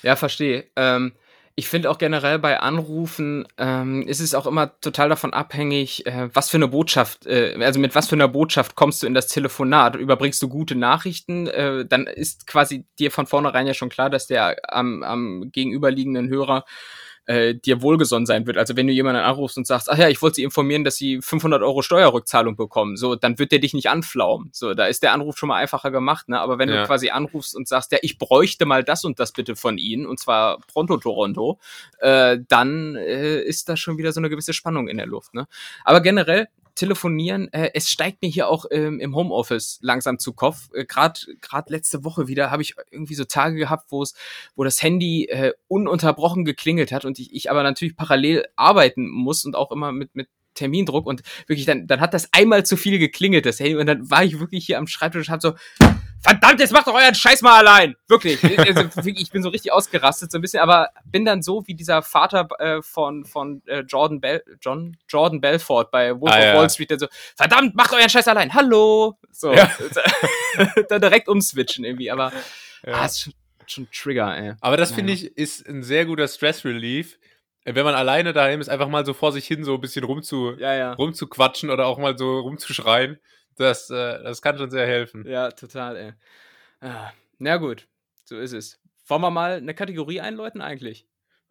Ja, verstehe. Ähm, ich finde auch generell bei Anrufen ähm, ist es auch immer total davon abhängig, äh, was für eine Botschaft, äh, also mit was für einer Botschaft kommst du in das Telefonat. Überbringst du gute Nachrichten, äh, dann ist quasi dir von vornherein ja schon klar, dass der am, am gegenüberliegenden Hörer äh, dir wohlgesonnen sein wird. Also wenn du jemanden anrufst und sagst, ach ja, ich wollte sie informieren, dass sie 500 Euro Steuerrückzahlung bekommen, so, dann wird der dich nicht anflaumen. So, da ist der Anruf schon mal einfacher gemacht, ne? Aber wenn Ja. du quasi anrufst und sagst, ja, ich bräuchte mal das und das bitte von Ihnen, und zwar pronto Toronto, äh, dann äh, ist da schon wieder so eine gewisse Spannung in der Luft, ne? Aber generell, telefonieren, äh, es steigt mir hier auch ähm, im Homeoffice langsam zu Kopf. Äh, Gerade letzte Woche wieder habe ich irgendwie so Tage gehabt, wo es, wo das Handy äh, ununterbrochen geklingelt hat und ich, ich aber natürlich parallel arbeiten muss und auch immer mit mit Termindruck und wirklich dann dann hat das einmal zu viel geklingelt das Handy und dann war ich wirklich hier am Schreibtisch und hab so Verdammt, jetzt macht doch euren Scheiß mal allein. Wirklich. Also, wirklich, ich bin so richtig ausgerastet, so ein bisschen, aber bin dann so wie dieser Vater äh, von, von äh, Jordan, Bell, John, Jordan Belfort bei Wolf Ah, of ja. Wall Street, der so, verdammt, macht euren Scheiß allein. Hallo. So. Ja. dann direkt umswitchen irgendwie, aber Ja. ah, ist schon, schon ein Trigger, ey. Aber das Ja. finde ich ist ein sehr guter Stress-Relief, äh, wenn man alleine daheim ist, einfach mal so vor sich hin so ein bisschen rumzu, Ja, ja. rumzuquatschen oder auch mal so rumzuschreien. Das, äh, das kann schon sehr helfen. Ja, total, ey. Ah, na gut, so ist es. Wollen wir mal eine Kategorie einläuten eigentlich?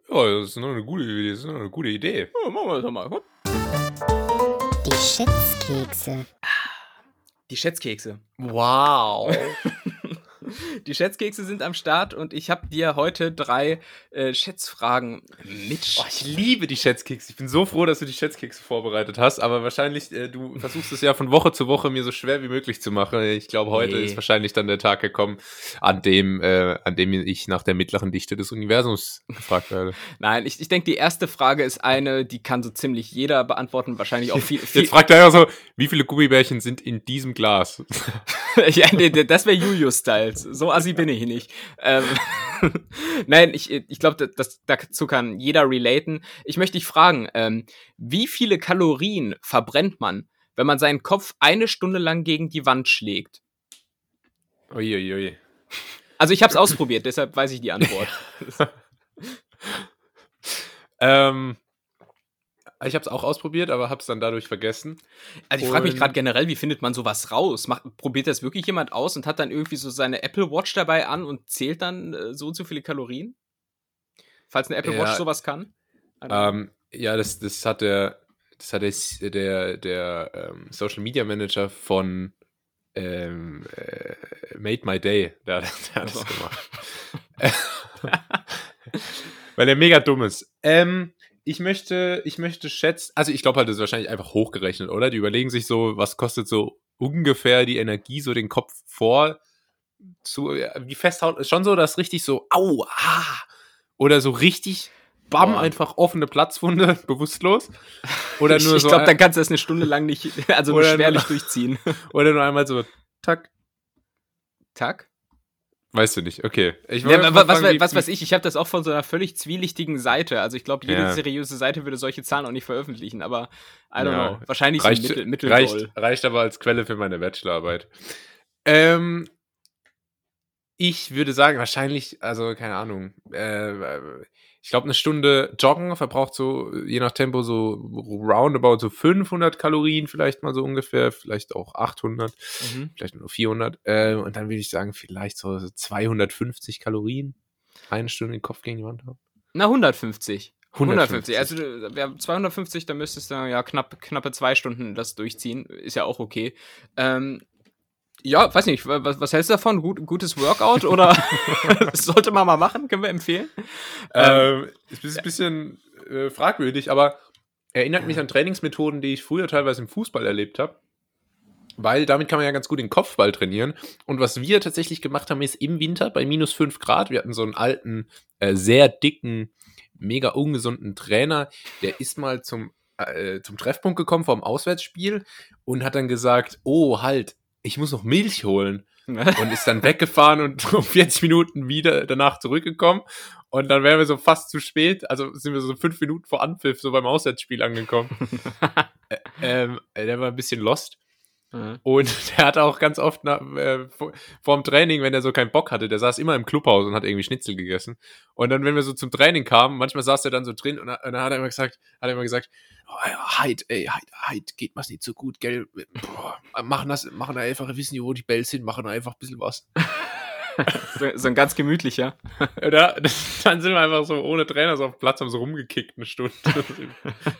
Ja, das ist noch eine gute, das ist noch eine gute Idee. Ja, machen wir das doch mal. Gut. Die Schätzkekse. Die Schätzkekse. Wow. Die Schätzkekse sind am Start und ich habe dir heute drei äh, Schätzfragen mit. Oh, ich liebe die Schätzkekse. Ich bin so froh, dass du die Schätzkekse vorbereitet hast, aber wahrscheinlich, äh, du versuchst es ja von Woche zu Woche mir so schwer wie möglich zu machen. Ich glaube, heute Nee. ist wahrscheinlich dann der Tag gekommen, an dem, äh, an dem ich nach der mittleren Dichte des Universums gefragt werde. Nein, ich, ich denke, die erste Frage ist eine, die kann so ziemlich jeder beantworten. Wahrscheinlich auch viel. viel Jetzt fragt er einfach so, wie viele Gummibärchen sind in diesem Glas? ja, nee, das wäre Julius-Styles. So assi bin ich nicht. Ähm, Nein, ich, ich glaube, dazu kann jeder relaten. Ich möchte dich fragen, ähm, wie viele Kalorien verbrennt man, wenn man seinen Kopf eine Stunde lang gegen die Wand schlägt? Uiuiui. Also ich habe es ausprobiert, deshalb weiß ich die Antwort. Ähm, ich habe es auch ausprobiert, aber habe es dann dadurch vergessen. Also ich frage mich gerade generell, wie findet man sowas raus? Macht, probiert das wirklich jemand aus und hat dann irgendwie so seine Apple Watch dabei an und zählt dann äh, so und so viele Kalorien? Falls eine Apple Ja. Watch sowas kann? Ähm, ja, das, das hat der, das hat der, der, der ähm, Social Media Manager von ähm, äh, Made My Day, der, der hat das Also. gemacht. Weil er mega dumm ist. Ähm, ich möchte, ich möchte schätzen, also ich glaube halt, das ist wahrscheinlich einfach hochgerechnet, oder? Die überlegen sich so, was kostet so ungefähr die Energie, so den Kopf vor zu, wie festhaut, ist schon so, dass richtig so, au, ah, oder so richtig, bam, Boah. einfach offene Platzwunde, bewusstlos. Oder ich nur ich so, glaube, dann kannst du das eine Stunde lang nicht, also nur Oder nur- schwerlich durchziehen. oder nur einmal so, tack, Tag? Weißt du nicht, okay. Ich Ja, was, fragen, was weiß ich, ich habe das auch von so einer völlig zwielichtigen Seite. Also ich glaube, jede Ja. seriöse Seite würde solche Zahlen auch nicht veröffentlichen, aber I don't Ja. know. Wahrscheinlich reicht, so mittel, reicht, reicht aber als Quelle für meine Bachelorarbeit. Ähm, ich würde sagen, wahrscheinlich, also keine Ahnung, äh, ich glaube, eine Stunde Joggen verbraucht so, je nach Tempo, so roundabout so 500 Kalorien, vielleicht mal so ungefähr, vielleicht auch 800, Mhm. vielleicht nur 400. Äh, und dann würde ich sagen, vielleicht so 250 Kalorien. Eine Stunde den Kopf gegen die Wand haben. Na, 150. 150. 150. Also wir haben 250, da müsstest du ja knapp, knappe zwei Stunden das durchziehen. Ist ja auch okay. Ähm, ja, weiß nicht, was, was hältst du davon? Gut, gutes Workout oder sollte man mal machen? Können wir empfehlen? Ähm, ist ein bisschen äh, fragwürdig, aber erinnert mich an Trainingsmethoden, die ich früher teilweise im Fußball erlebt habe. Weil damit kann man ja ganz gut den Kopfball trainieren. Und was wir tatsächlich gemacht haben, ist im Winter bei minus 5 Grad, wir hatten so einen alten, äh, sehr dicken, mega ungesunden Trainer, der ist mal zum, äh, zum Treffpunkt gekommen vom Auswärtsspiel und hat dann gesagt, oh halt, ich muss noch Milch holen und ist dann weggefahren und um 40 Minuten wieder danach zurückgekommen. Und dann wären wir so fast zu spät, also sind wir so fünf Minuten vor Anpfiff so beim Auswärtsspiel angekommen. Ähm, der war ein bisschen lost. Ja. Und der hat auch ganz oft nach, äh, vor, vorm Training, wenn er so keinen Bock hatte, der saß immer im Clubhaus und hat irgendwie Schnitzel gegessen. Und dann, wenn wir so zum Training kamen, manchmal saß er dann so drin und, dann- und dann hat er immer gesagt, hat er immer gesagt, oh, Heid, ey, Heid, Heid, geht was nicht so gut, gell? Boah, machen das, machen einfach, wissen die, wo die Bells sind, machen einfach ein bisschen was. so, so ein ganz gemütlicher. Oder? Dann sind wir einfach so ohne Trainer so auf dem Platz, haben so rumgekickt eine Stunde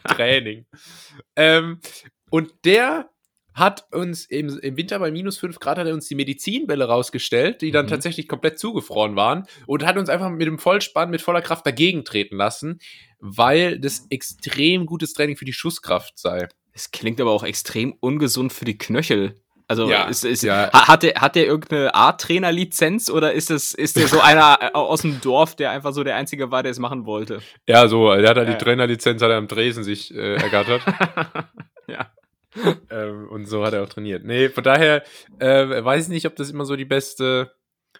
Training. Ähm, und der hat uns im, im Winter bei minus 5 Grad hat er uns die Medizinbälle rausgestellt, die dann Mhm. tatsächlich komplett zugefroren waren und hat uns einfach mit dem Vollspann, mit voller Kraft dagegen treten lassen, weil das extrem gutes Training für die Schusskraft sei. Es klingt aber auch extrem ungesund für die Knöchel. Also Ja, ist, ist, ja. ha- hat, der, hat der irgendeine Art-Trainer-Lizenz oder ist es ist der so einer äh, aus dem Dorf, der einfach so der Einzige war, der es machen wollte? Ja, so, er hat halt Ja. die Trainerlizenz, hat er am Dresen sich äh, ergattert. ja. Ähm, und so hat er auch trainiert. Nee, von daher äh, weiß ich nicht, ob das immer so die beste,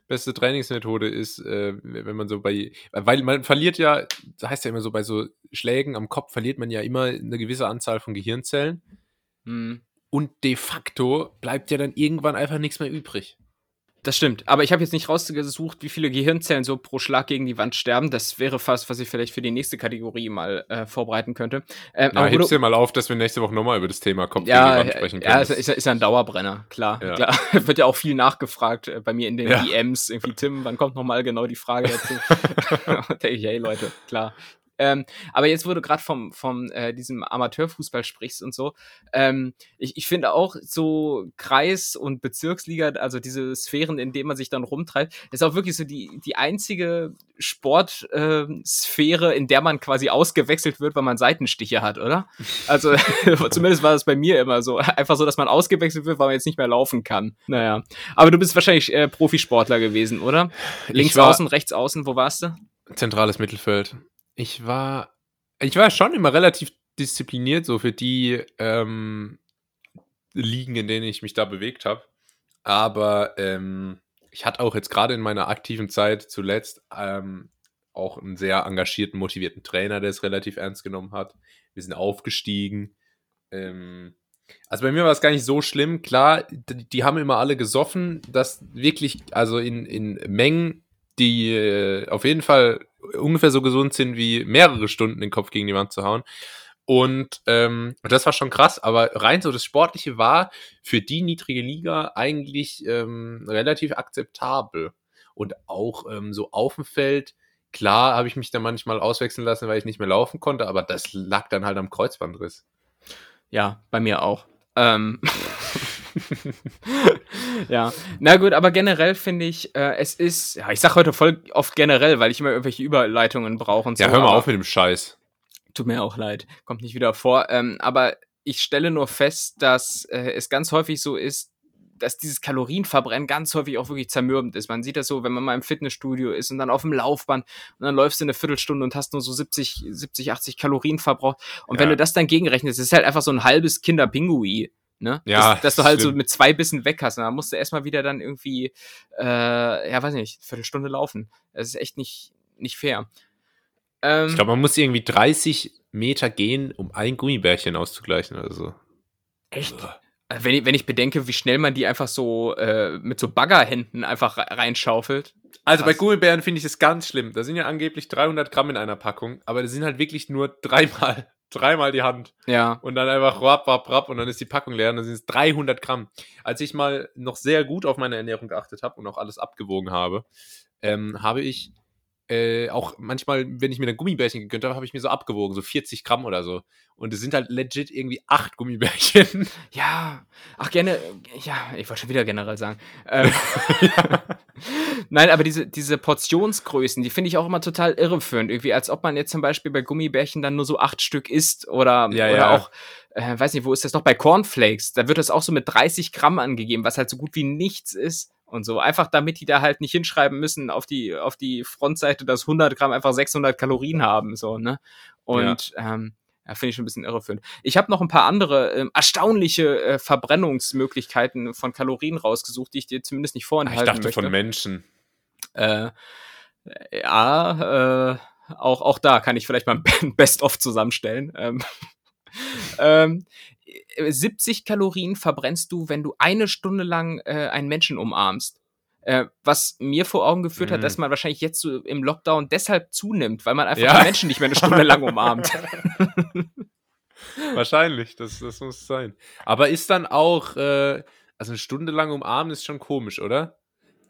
beste Trainingsmethode ist, äh, wenn man so bei, weil man verliert ja, das heißt ja immer so, bei so Schlägen am Kopf verliert man ja immer eine gewisse Anzahl von Gehirnzellen Hm. und de facto bleibt ja dann irgendwann einfach nichts mehr übrig. Das stimmt. Aber ich habe jetzt nicht rausgesucht, wie viele Gehirnzellen so pro Schlag gegen die Wand sterben. Das wäre fast, was ich vielleicht für die nächste Kategorie mal äh, vorbereiten könnte. Ähm, Na, aber hebst du- dir mal auf, dass wir nächste Woche nochmal über das Thema Kopf gegen ja, die Wand sprechen können. ja, ist, ist, ist ja ein Dauerbrenner, klar. Ja. klar. Wird ja auch viel nachgefragt äh, bei mir in den Ja. DMs. Irgendwie, Tim, wann kommt nochmal genau die Frage dazu? Denke ich, hey Leute, klar. Ähm, aber jetzt, wo du gerade vom, vom äh, diesem Amateurfußball sprichst und so, ähm, ich, ich finde auch so Kreis- und Bezirksliga, also diese Sphären, in denen man sich dann rumtreibt, ist auch wirklich so die, die einzige Sportsphäre, äh, Sphäre, in der man quasi ausgewechselt wird, weil man Seitenstiche hat, oder? Also zumindest war das bei mir immer so. Einfach so, dass man ausgewechselt wird, weil man jetzt nicht mehr laufen kann. Naja. Aber du bist wahrscheinlich äh, Profisportler gewesen, oder? Links außen, rechts außen, wo warst du? zentrales Mittelfeld. Ich war, ich war schon immer relativ diszipliniert, so für die ähm, Ligen, in denen ich mich da bewegt habe. Aber ähm, ich hatte auch jetzt gerade in meiner aktiven Zeit zuletzt ähm, auch einen sehr engagierten, motivierten Trainer, der es relativ ernst genommen hat. Wir sind aufgestiegen. Ähm, also bei mir war es gar nicht so schlimm. Klar, die, die haben immer alle gesoffen, dass wirklich, also in, in Mengen, die äh, auf jeden Fall ungefähr so gesund sind wie mehrere Stunden den Kopf gegen die Wand zu hauen. Und ähm, das war schon krass, aber rein so das Sportliche war für die niedrige Liga eigentlich ähm, relativ akzeptabel. Und auch ähm, so auf dem Feld, klar habe ich mich dann manchmal auswechseln lassen, weil ich nicht mehr laufen konnte, aber das lag dann halt am Kreuzbandriss. Ja, bei mir auch. Ähm. ja, na gut, aber generell finde ich, äh, es ist, ja, ich sag heute voll oft generell, weil ich immer irgendwelche Überleitungen brauche und so. Ja, hör mal auf mit dem Scheiß. Tut mir auch leid, kommt nicht wieder vor. Ähm, aber ich stelle nur fest, dass äh, es ganz häufig so ist, dass dieses Kalorienverbrennen ganz häufig auch wirklich zermürbend ist. Man sieht das so, wenn man mal im Fitnessstudio ist und dann auf dem Laufband und dann läufst du eine Viertelstunde und hast nur so 70, 70 80 Kalorien verbraucht. Und wenn Ja. du das dann gegenrechnest, ist halt einfach so ein halbes Kinderpingui. Ne? Ja, dass, dass du halt so stimmt. mit zwei Bissen weg hast. Und dann musst du erstmal wieder dann irgendwie, äh, ja, weiß nicht, Viertelstunde laufen. Das ist echt nicht, nicht fair. Ähm, Ich glaube, man muss irgendwie 30 Meter gehen, um ein Gummibärchen auszugleichen oder so. Echt? Also Wenn ich, wenn ich bedenke, wie schnell man die einfach so äh, mit so Baggerhänden einfach re- reinschaufelt. Also bei. Gummibären finde ich das ganz schlimm. Da sind ja angeblich 300 Gramm in einer Packung, aber das sind halt wirklich nur dreimal, dreimal die Hand. Ja. Und dann einfach rapp, rapp, rapp und dann ist die Packung leer und dann sind es 300 Gramm. Als ich mal noch sehr gut auf meine Ernährung geachtet habe und auch alles abgewogen habe, ähm, habe ich äh, auch manchmal, wenn ich mir ein Gummibärchen gegönnt habe, habe ich mir so abgewogen, so 40 Gramm oder so. Und es sind halt legit irgendwie acht Gummibärchen. Ja. Ach, gerne. Ja, ich wollte schon wieder generell sagen. Ähm, Nein, aber diese, diese Portionsgrößen, die finde ich auch immer total irreführend. Irgendwie, als ob man jetzt zum Beispiel bei Gummibärchen dann nur so acht Stück isst oder, Ja, oder ja. auch, äh, weiß nicht, wo ist das noch? Bei Cornflakes, da wird das auch so mit 30 Gramm angegeben, was halt so gut wie nichts ist. Und so, einfach damit die da halt nicht hinschreiben müssen auf die, auf die Frontseite, dass 100 Gramm einfach 600 Kalorien haben, so, ne? Und, ähm, ja, finde ich schon ein bisschen irreführend. Ich habe noch ein paar andere ähm, erstaunliche äh, Verbrennungsmöglichkeiten von Kalorien rausgesucht, die ich dir zumindest nicht Ich vorenthalten dachte möchte. von Menschen. Äh, ja, äh, auch, auch da kann ich vielleicht mal ein Best-of zusammenstellen. Ähm, ähm, 70 Kalorien verbrennst du, wenn du eine Stunde lang äh, einen Menschen umarmst. Äh, was mir vor Augen geführt Mhm. hat, dass man wahrscheinlich jetzt so im Lockdown deshalb zunimmt, weil man einfach Ja. die Menschen nicht mehr eine Stunde lang umarmt. Wahrscheinlich, das, das muss sein. Aber ist dann auch, äh, also eine Stunde lang umarmen ist schon komisch, oder?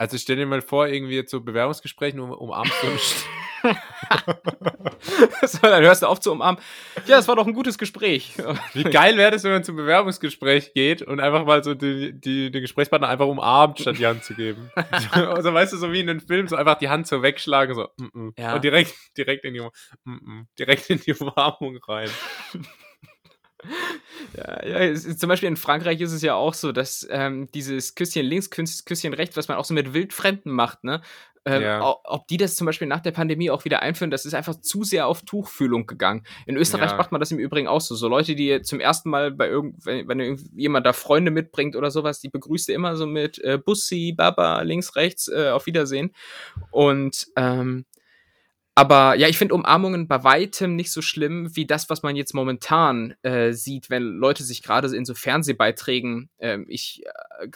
Also stell dir mal vor, irgendwie zu Bewerbungsgesprächen um, umarmst du so, dann hörst du auf zu umarmen. Ja, es war doch ein gutes Gespräch. Wie geil wäre das, wenn man zum Bewerbungsgespräch geht und einfach mal so die, die, die Gesprächspartner einfach umarmt, statt die Hand zu geben. also weißt du, so wie in einem Film, so einfach die Hand so wegschlagen, so mm -mm. Ja. und direkt, direkt, in die, mm -mm, direkt in die Umarmung rein. Ja, ja es zum Beispiel in Frankreich ist es ja auch so, dass ähm, dieses Küsschen links, Küss- Küsschen rechts, was man auch so mit Wildfremden macht, ne? Ähm, Ja. Ob die das zum Beispiel nach der Pandemie auch wieder einführen, das ist einfach zu sehr auf Tuchfühlung gegangen. In Österreich Ja. macht man das im Übrigen auch so. So Leute, die zum ersten Mal bei irgend, wenn, wenn irgendjemand da Freunde mitbringt oder sowas, die begrüßt du immer so mit äh, Bussi, Baba, links, rechts, äh, auf Wiedersehen. Und ähm, aber ja, ich finde Umarmungen bei weitem nicht so schlimm wie das, was man jetzt momentan äh, sieht, wenn Leute sich gerade in so Fernsehbeiträgen, ähm, ich äh,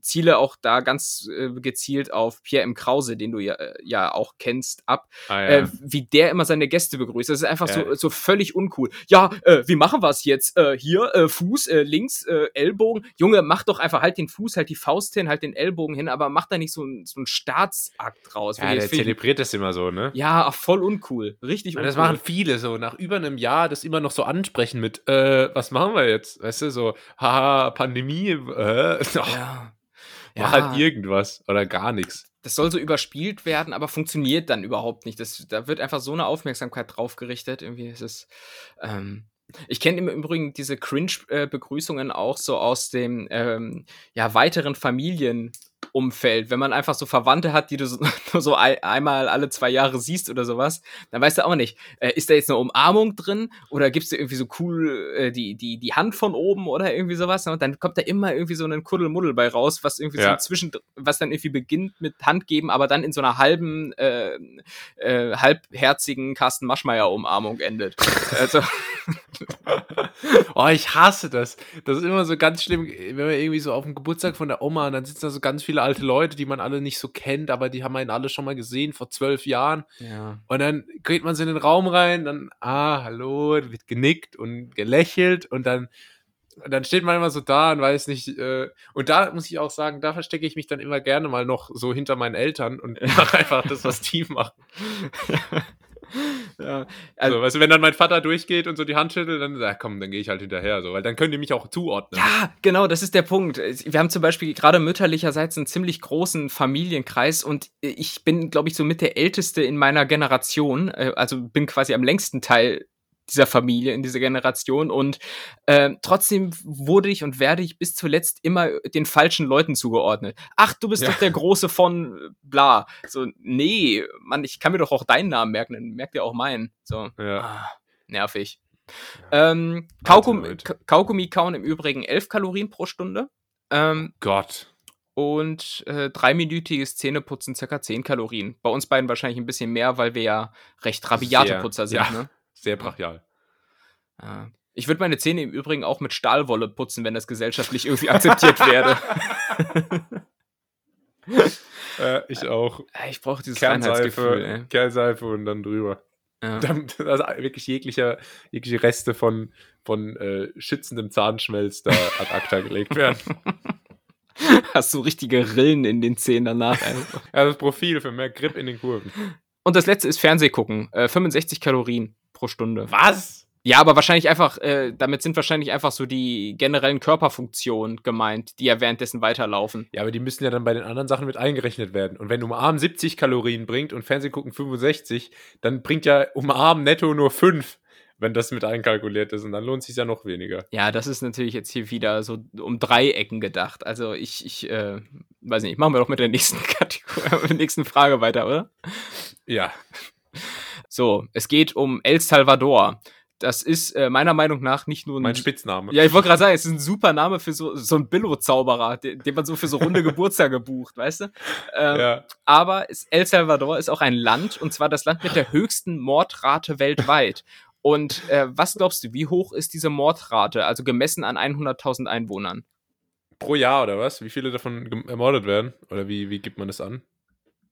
ziele auch da ganz äh, gezielt auf Pierre M. Krause, den du ja, äh, ja auch kennst, ab, Ah, ja. äh, wie der immer seine Gäste begrüßt. Das ist einfach so, Ja. so völlig uncool. Ja, äh, wie machen wir es jetzt? Äh, hier, äh, Fuß, äh, links, äh, Ellbogen. Junge, mach doch einfach halt den Fuß, halt die Faust hin, halt den Ellbogen hin, aber mach da nicht so, ein- so einen Staatsakt draus. ja, der zelebriert das immer so, ne? ja, ach, voll uncool. Richtig Und uncool. das machen viele so, nach über einem Jahr das immer noch so ansprechen mit, äh, was machen wir jetzt? Weißt du, so, haha, Pandemie, äh, ja. mach halt irgendwas oder gar nichts. das soll so überspielt werden, aber funktioniert dann überhaupt nicht. Das, da wird einfach so eine Aufmerksamkeit drauf gerichtet. Irgendwie ist es. Ähm, ich kenne im Übrigen diese Cringe-Begrüßungen auch so aus dem ähm, ja, weiteren Familienumfeld. Wenn man einfach so Verwandte hat, die du so, nur so ein, einmal alle zwei Jahre siehst oder sowas, dann weißt du auch nicht, äh, ist da jetzt eine Umarmung drin oder gibst du irgendwie so cool äh, die, die, die Hand von oben oder irgendwie sowas. Und dann kommt da immer irgendwie so ein Kuddelmuddel bei raus, was irgendwie so Ja. zwischen, was dann irgendwie beginnt mit Hand geben, aber dann in so einer halben, äh, äh, halbherzigen Carsten Maschmeyer-Umarmung endet. also, Oh, ich hasse das. Das ist immer so ganz schlimm, wenn man irgendwie so auf dem Geburtstag von der Oma und dann sitzen da so ganz viele alte Leute, die man alle nicht so kennt, aber die haben einen alle schon mal gesehen vor zwölf Jahren. ja. Und dann geht man so in den Raum rein, dann, ah, hallo, wird genickt und gelächelt und dann, und dann steht man immer so da und weiß nicht, äh, und da muss ich auch sagen, da verstecke ich mich dann immer gerne mal noch so hinter meinen Eltern und mache einfach das, was die machen. ja. Also, weißt du, wenn dann mein Vater durchgeht und so die Hand schüttelt, dann, ja, komm, dann gehe ich halt hinterher, so, weil dann können die mich auch zuordnen. Ja, genau, das ist der Punkt. Wir haben zum Beispiel gerade mütterlicherseits einen ziemlich großen Familienkreis und ich bin, glaube ich, so mit der Älteste in meiner Generation, äh, also bin quasi am längsten Teil dieser Familie in dieser Generation und ähm, trotzdem wurde ich und werde ich bis zuletzt immer den falschen Leuten zugeordnet. Ach, du bist Ja. doch der Große von äh, bla. So, nee, Mann, ich kann mir doch auch deinen Namen merken, dann merkt ihr auch meinen. So, Ja. Ah, nervig. Ähm, Kaugummi, Kaugummi kauen im Übrigen 11 Kalorien pro Stunde. Ähm, Gott. und äh, dreiminütiges Zähneputzen circa 10 Kalorien. Bei uns beiden wahrscheinlich ein bisschen mehr, weil wir ja recht rabiate Sehr, Putzer sind. ja. Ne? Sehr brachial. Ja. Ich würde meine Zähne im Übrigen auch mit Stahlwolle putzen, wenn das gesellschaftlich irgendwie akzeptiert werde. Äh, ich auch. Ich brauche dieses. Kernseife, Kernseife und dann drüber. Ja. Damit, also wirklich jeglicher, jegliche Reste von, von äh, schützendem Zahnschmelz da ad acta gelegt werden. Hast du richtige Rillen in den Zähnen danach. ey. Ja, das Profil für mehr Grip in den Kurven. Und das letzte ist Fernsehgucken. Äh, 65 Kalorien pro Stunde. Was? Ja, aber wahrscheinlich einfach, äh, damit sind wahrscheinlich einfach so die generellen Körperfunktionen gemeint, die ja währenddessen weiterlaufen. Ja, aber die müssen ja dann bei den anderen Sachen mit eingerechnet werden. Und wenn Umarm 70 Kalorien bringt und Fernsehgucken 65, dann bringt ja Umarm netto nur 5, wenn das mit einkalkuliert ist. Und dann lohnt es sich ja noch weniger. Ja, das ist natürlich jetzt hier wieder so um Dreiecken gedacht. Also ich, ich, äh, weiß nicht, machen wir doch mit der nächsten Kategorie, mit der nächsten Frage weiter, oder? Ja. So, es geht um El Salvador. Das ist äh, meiner Meinung nach nicht nur ein Mein Spitzname. Ja, ich wollte gerade sagen, es ist ein super Name für so, so einen Billo-Zauberer, den, den man so für so runde Geburtstage bucht, weißt du? Ähm, Ja. Aber es, El Salvador ist auch ein Land, und zwar das Land mit der höchsten Mordrate weltweit. Und äh, was glaubst du, wie hoch ist diese Mordrate, also gemessen an 100.000 Einwohnern? Pro Jahr oder was? Wie viele davon ermordet werden? Oder wie, wie gibt man das an?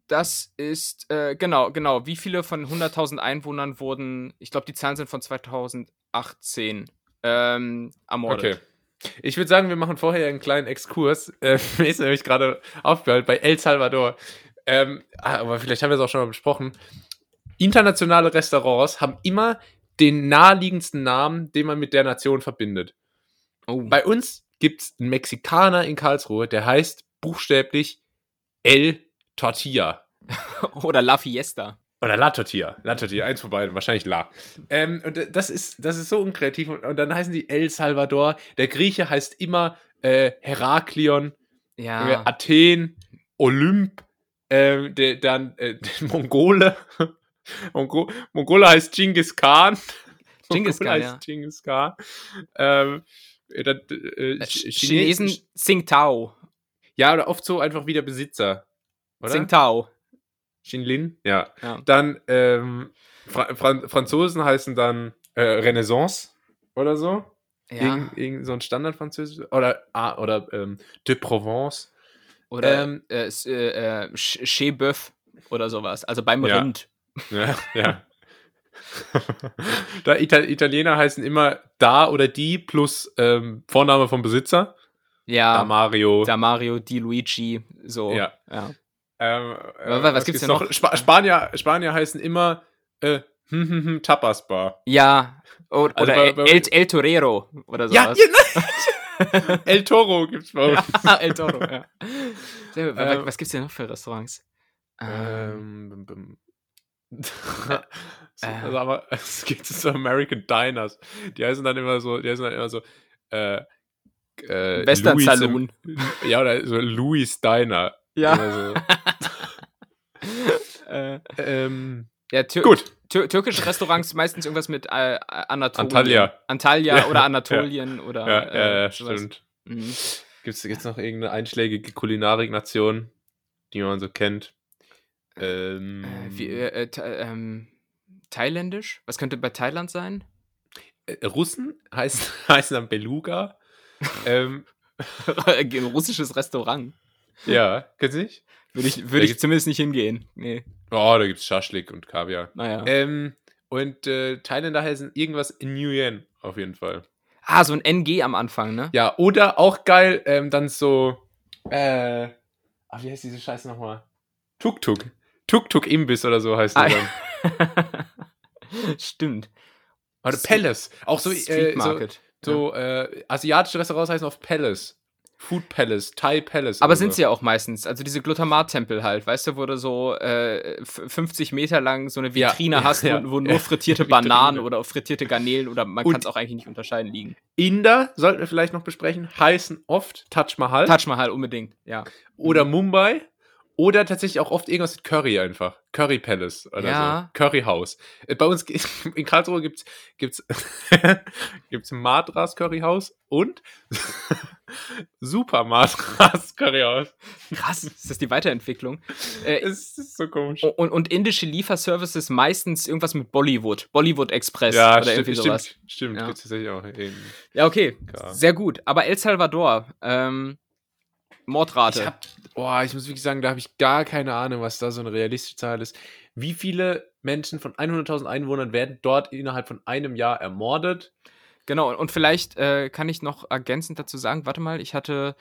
Das ist, äh, genau, genau, wie viele von 100.000 Einwohnern wurden, ich glaube, die Zahlen sind von 2018, ähm, ermordet. Okay. Ich würde sagen, wir machen vorher einen kleinen Exkurs. Äh, mir ist nämlich gerade aufgehört bei El Salvador. Ähm, ah, aber vielleicht haben wir es auch schon mal besprochen. Internationale Restaurants haben immer den naheliegendsten Namen, den man mit der Nation verbindet. Oh. Bei uns gibt es einen Mexikaner in Karlsruhe, der heißt buchstäblich El Tortilla. Oder La Fiesta. Oder La Tortilla. La Tortilla, eins von beiden, wahrscheinlich La. Ähm, und das ist, das ist so unkreativ. Und, und dann heißen die El Salvador. Der Grieche heißt immer äh, Heraklion, äh, Ja. Athen, Olymp, äh, der, dann äh, der Mongole. Mongo Mongole heißt Genghis Khan. Genghis Khan, heißt Genghis Khan. Ähm, äh, dann, äh, Äh, Ch- Chinesen Chine- Tsingtao. Ja, oder oft so einfach wieder Besitzer. Oder? Tsingtao. Xinlin? Ja. Ja. Dann ähm, Fra Fran Franzosen heißen dann äh, Renaissance oder so. Ja. Irgend, irgend so ein Standardfranzösisch. Oder, ah, oder ähm, de Provence. Oder Ähm, äh, äh, äh, Ch- Chez Boeuf oder sowas. Also beim Ja. Rind. Ja, ja. da Ital Italiener heißen immer da oder die plus ähm, Vorname vom Besitzer. Ja. Da Mario. Da Mario, Di Luigi, so. Ja. ja. Ähm, äh, Was- was gibt's denn noch? Spa Spanier, Spanier heißen immer äh, hm, hm, hm, Tapas Bar. Ja. Oder, Also oder bei- bei- El, El Torero oder Ja, sowas. genau. El Toro gibt's bei uns. Ja, El Toro, ja. Sehr, Ähm, was gibt's denn noch für Restaurants? Ähm, Ähm, so, Äh. also, aber es gibt so American Diners. Die heißen dann immer so, die heißen dann immer so, äh, äh, Western Louis Saloon. Im, ja, oder so Louis Diner. Ja. So. äh, ähm, ja tür gut. tür türkische Restaurants meistens irgendwas mit äh, Anatolien. Antalya. Antalya Ja, oder Anatolien oder. Ja, äh, ja, ja, stimmt. Mhm. Gibt's, gibt's noch irgendeine einschlägige Kulinarik-Nation, die man so kennt? Ähm, Äh, wie, äh, äh, ähm, Thailändisch? Was könnte bei Thailand sein? Russen heißen, heißen dann Beluga. ähm, Ein russisches Restaurant. ja, kennst du nicht? Würde ich, Da würde ich zumindest nicht hingehen. Nee. Oh, da gibt's Schaschlik und Kaviar. Naja. Ähm, und äh, Thailänder heißen irgendwas Nguyen auf jeden Fall. ah, so ein NG am Anfang, ne? Ja, oder auch geil, ähm, dann so, äh, ach, wie heißt diese Scheiße nochmal? Tuk-Tuk. Tuk-Tuk-Imbiss oder so heißt Ah, der dann. Stimmt. Oder Palace. Auch so, Street äh, so, Market. so äh, asiatische Restaurants heißen auf Palace. Food Palace, Thai Palace. Aber sind so. sie ja auch meistens. Also diese Glutamat-Tempel halt, weißt du, wo du so äh, f- 50 Meter lang so eine Vitrine ja, hast, wo, ja, wo nur ja. frittierte Vitrine. Bananen oder frittierte Garnelen oder man kann es auch eigentlich nicht unterscheiden liegen. Inder, sollten wir vielleicht noch besprechen, heißen oft Taj Mahal Taj Mahal unbedingt, ja. oder Mumbai oder tatsächlich auch oft irgendwas mit Curry einfach. Curry Palace oder Ja. so. Curry House. Äh, Bei uns in Karlsruhe gibt's gibt's gibt's Madras Curry House und Super Madras Curry House. Krass, ist das die Weiterentwicklung? Äh, Es ist so komisch. und, und indische Lieferservices meistens irgendwas mit Bollywood. Bollywood Express ja, oder stimmt, irgendwie sowas. stimmt, stimmt. Ja. Gibt's tatsächlich auch. Eben. Ja, okay. Ja. Sehr gut. Aber El Salvador, ähm, Mordrate. Ich hab, boah, ich muss wirklich sagen, da habe ich gar keine Ahnung, was da so eine realistische Zahl ist. Wie viele Menschen von 100.000 Einwohnern werden dort innerhalb von einem Jahr ermordet? Genau, und vielleicht äh, kann ich noch ergänzend dazu sagen, warte mal, ich hatte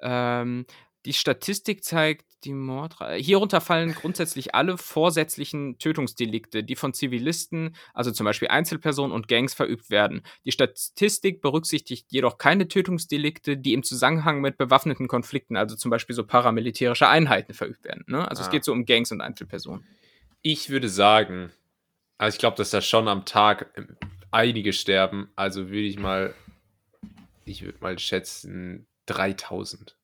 ähm, die Statistik zeigt, die Mordrate. Hierunter fallen grundsätzlich alle vorsätzlichen Tötungsdelikte, die von Zivilisten, also zum Beispiel Einzelpersonen und Gangs verübt werden. Die Statistik berücksichtigt jedoch keine Tötungsdelikte, die im Zusammenhang mit bewaffneten Konflikten, also zum Beispiel so paramilitärische Einheiten verübt werden. Ne? Also es Ah. geht so um Gangs und Einzelpersonen. Ich würde sagen, also ich glaube, dass da schon am Tag ähm, einige sterben. Also würde ich mal, ich würde mal schätzen 3000.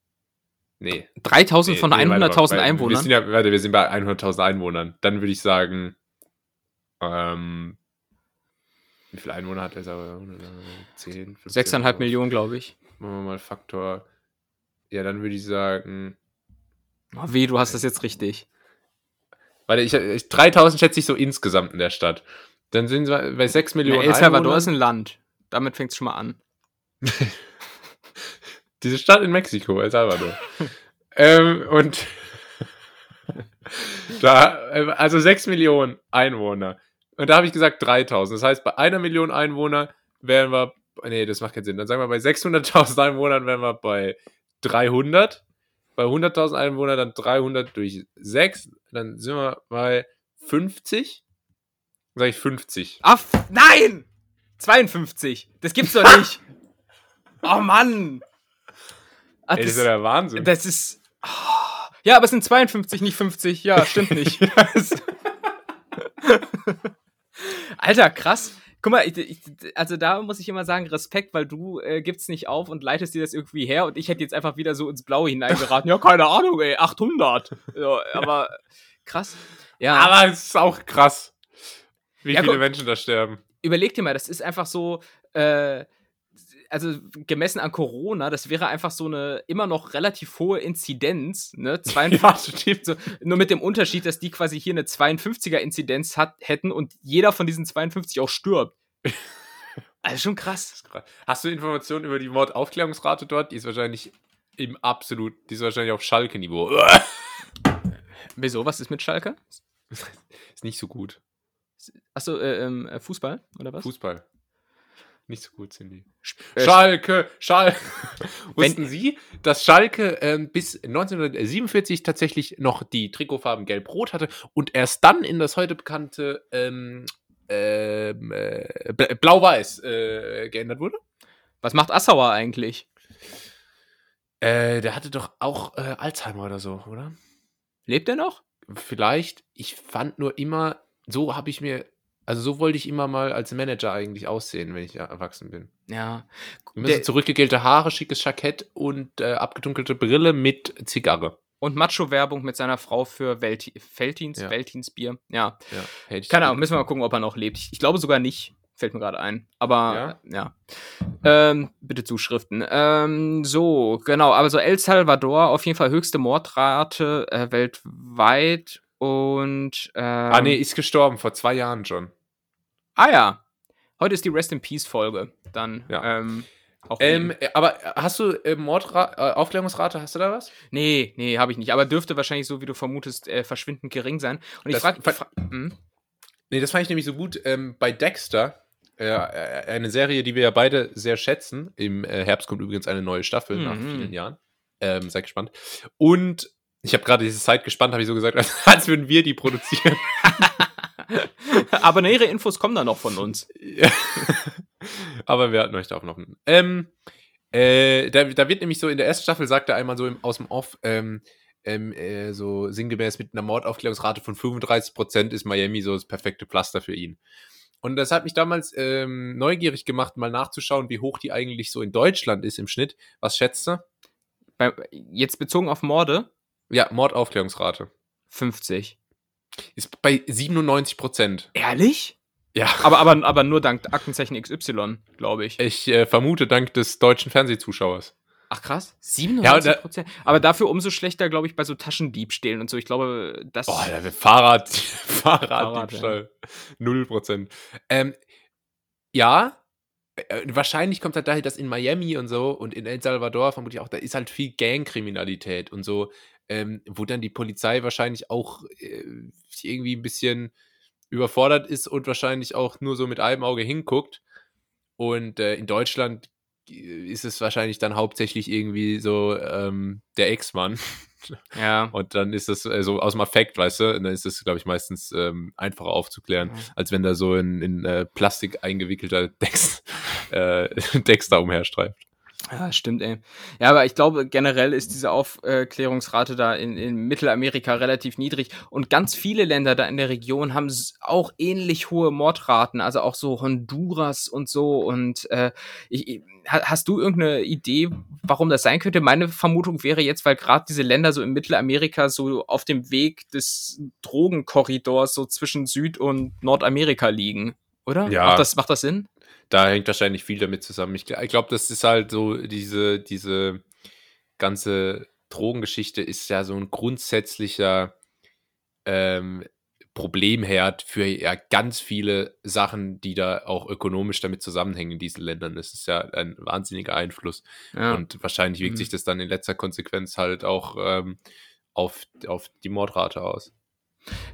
Nee. 3000 nee, von nee, warte mal, 100.000 weil Wir Einwohnern. sind, ja, warte, wir sind bei 100.000 Einwohnern. Dann würde ich sagen, ähm, wie viele Einwohner hat Sauer? 10, 15, 6,5 Millionen, glaube ich. Machen wir mal Faktor. Ja, dann würde ich sagen, Oh, weh, du hast das jetzt richtig. Warte, ich, ich, 3000 schätze ich so insgesamt in der Stadt. Dann sind wir bei 6 Ja, Millionen El Salvador Einwohnern. ist ein Land. Damit fängt es schon mal an. Diese Stadt in Mexiko, El Salvador. ähm, und da, äh, also 6 Millionen Einwohner. Und da habe ich gesagt 3000. Das heißt, bei einer Million Einwohner wären wir nee, das macht keinen Sinn. Dann sagen wir bei 600.000 Einwohnern wären wir bei 300. Bei 100.000 Einwohnern dann 300 durch 6. Dann sind wir bei 50. Dann sage ich 50. Ah, f- nein! 52. Das gibt's doch nicht. oh Mann. Ah, Ey, das ist ja der Wahnsinn. Das ist. Ah. Ja, aber es sind 52, nicht 50. Ja, stimmt nicht. Alter, krass. Guck mal, ich, ich, also da muss ich immer sagen, Respekt, weil du äh, gibst nicht auf und leitest dir das irgendwie her und ich hätte jetzt einfach wieder so ins Blaue hineingeraten. ja, keine Ahnung, ey, 800. Ja, aber krass. Ja, Aber es ist auch krass, wie Ja, viele guck- Menschen da sterben. überleg dir mal, das ist einfach so, äh, also gemessen an Corona, das wäre einfach so eine immer noch relativ hohe Inzidenz, ne? 52, stimmt. so, nur mit dem Unterschied, dass die quasi hier eine 52er Inzidenz hat, hätten und jeder von diesen 52 auch stirbt. Also schon krass. Hast du Informationen über die Mordaufklärungsrate dort? Die ist wahrscheinlich im absolut, die ist wahrscheinlich auf Schalke-Niveau. Wieso, was ist mit Schalke? Ist nicht so gut. Achso, äh, ähm, äh, Fußball oder was? Fußball. Nicht so gut sind die. Äh, Schalke, Schalke. Wussten Sie, dass Schalke ähm, bis 1947 tatsächlich noch die Trikotfarben gelb-rot hatte und erst dann in das heute bekannte ähm, ähm, äh, Bla- blau-weiß äh, geändert wurde? Was macht Assauer eigentlich? Äh, der hatte doch auch äh, Alzheimer oder so, oder? Lebt er noch? Vielleicht. Ich fand nur immer, so habe ich mir, also so wollte ich immer mal als Manager eigentlich aussehen, wenn ich erwachsen bin. Ja. Der- zurückgegelte Haare, schickes Jackett und äh, abgedunkelte Brille mit Zigarre. Und Macho-Werbung mit seiner Frau für Welti Veltins, Ja. Veltins Bier. Ja. Ja, Keine Ahnung, müssen wir mal gucken, ob er noch lebt. Ich, ich glaube sogar nicht. Fällt mir gerade ein. Aber Ja? ja. Ähm, bitte Zuschriften. Ähm, so, genau. Aber so El Salvador, auf jeden Fall höchste Mordrate äh, weltweit. Und. Ähm, Ah, nee, ist gestorben, vor zwei Jahren schon. Ah ja. Heute ist die Rest in Peace Folge. Dann. Ja. Ähm, auch Ähm, äh, aber hast du äh, Mordra äh, Aufklärungsrate, hast du da was? nee, nee, habe ich nicht. Aber dürfte wahrscheinlich, so wie du vermutest, äh, verschwindend gering sein. Und ich frage. Fra hm? Nee, das fand ich nämlich so gut. Ähm, bei Dexter, äh, äh, eine Serie, die wir ja beide sehr schätzen. Im äh, Herbst kommt übrigens eine neue Staffel nach Mhm. vielen Jahren. Ähm, sehr gespannt. Und ich habe gerade diese Zeit gespannt, habe ich so gesagt, als würden wir die produzieren. Aber nähere Infos kommen dann noch von uns. Aber wir hatten euch da auch noch. Ähm, äh, da, da wird nämlich so in der ersten Staffel, sagt er einmal so im, aus dem Off, ähm, ähm, äh, so sinngemäß mit einer Mordaufklärungsrate von 35% ist Miami so das perfekte Pflaster für ihn. Und das hat mich damals ähm, neugierig gemacht, mal nachzuschauen, wie hoch die eigentlich so in Deutschland ist im Schnitt. Was schätzt du? Bei, jetzt bezogen auf Morde, Ja, Mordaufklärungsrate. 50. Ist bei 97%. Ehrlich? Ja. Aber, aber, aber nur dank Aktenzeichen XY, glaube ich. Ich äh, vermute dank des deutschen Fernsehzuschauers. Ach krass. Ja, und 97 da- Prozent. aber dafür umso schlechter, glaube ich, bei so Taschendiebstählen und so. Ich glaube, das. Boah, der Fahrrad, Fahrraddiebstahl. Null Prozent. Ähm, ja, äh, wahrscheinlich kommt halt daher, dass in Miami und so und in El Salvador vermutlich auch, da ist halt viel Gangkriminalität und so, ähm, wo dann die Polizei wahrscheinlich auch äh, irgendwie ein bisschen überfordert ist und wahrscheinlich auch nur so mit einem Auge hinguckt. Und äh, in Deutschland äh, ist es wahrscheinlich dann hauptsächlich irgendwie so ähm, der Ex-Mann. ja. Und dann ist das äh, so aus dem Affekt, weißt du? Und dann ist das, glaube ich, meistens ähm, einfacher aufzuklären, Ja. als wenn da so in, in äh, Plastik eingewickelter Dex, äh, Dexter umherstreift. Ja, stimmt, ey. Ja, aber ich glaube, generell ist diese Aufklärungsrate da in, in Mittelamerika relativ niedrig. Und ganz viele Länder da in der Region haben auch ähnlich hohe Mordraten, also auch so Honduras und so. Und äh, ich, ich- ha- hast du irgendeine Idee, warum das sein könnte? Meine Vermutung wäre jetzt, weil gerade diese Länder so in Mittelamerika so auf dem Weg des Drogenkorridors so zwischen Süd- und Nordamerika liegen. Oder? Ja. Macht das, macht das Sinn? Da hängt wahrscheinlich viel damit zusammen. Ich, ich glaube, das ist halt so, diese, diese ganze Drogengeschichte ist ja so ein grundsätzlicher ähm, Problemherd für ja ganz viele Sachen, die da auch ökonomisch damit zusammenhängen in diesen Ländern. Das ist ja ein wahnsinniger Einfluss. Ja. Und wahrscheinlich wirkt Mhm. sich das dann in letzter Konsequenz halt auch ähm, auf, auf die Mordrate aus.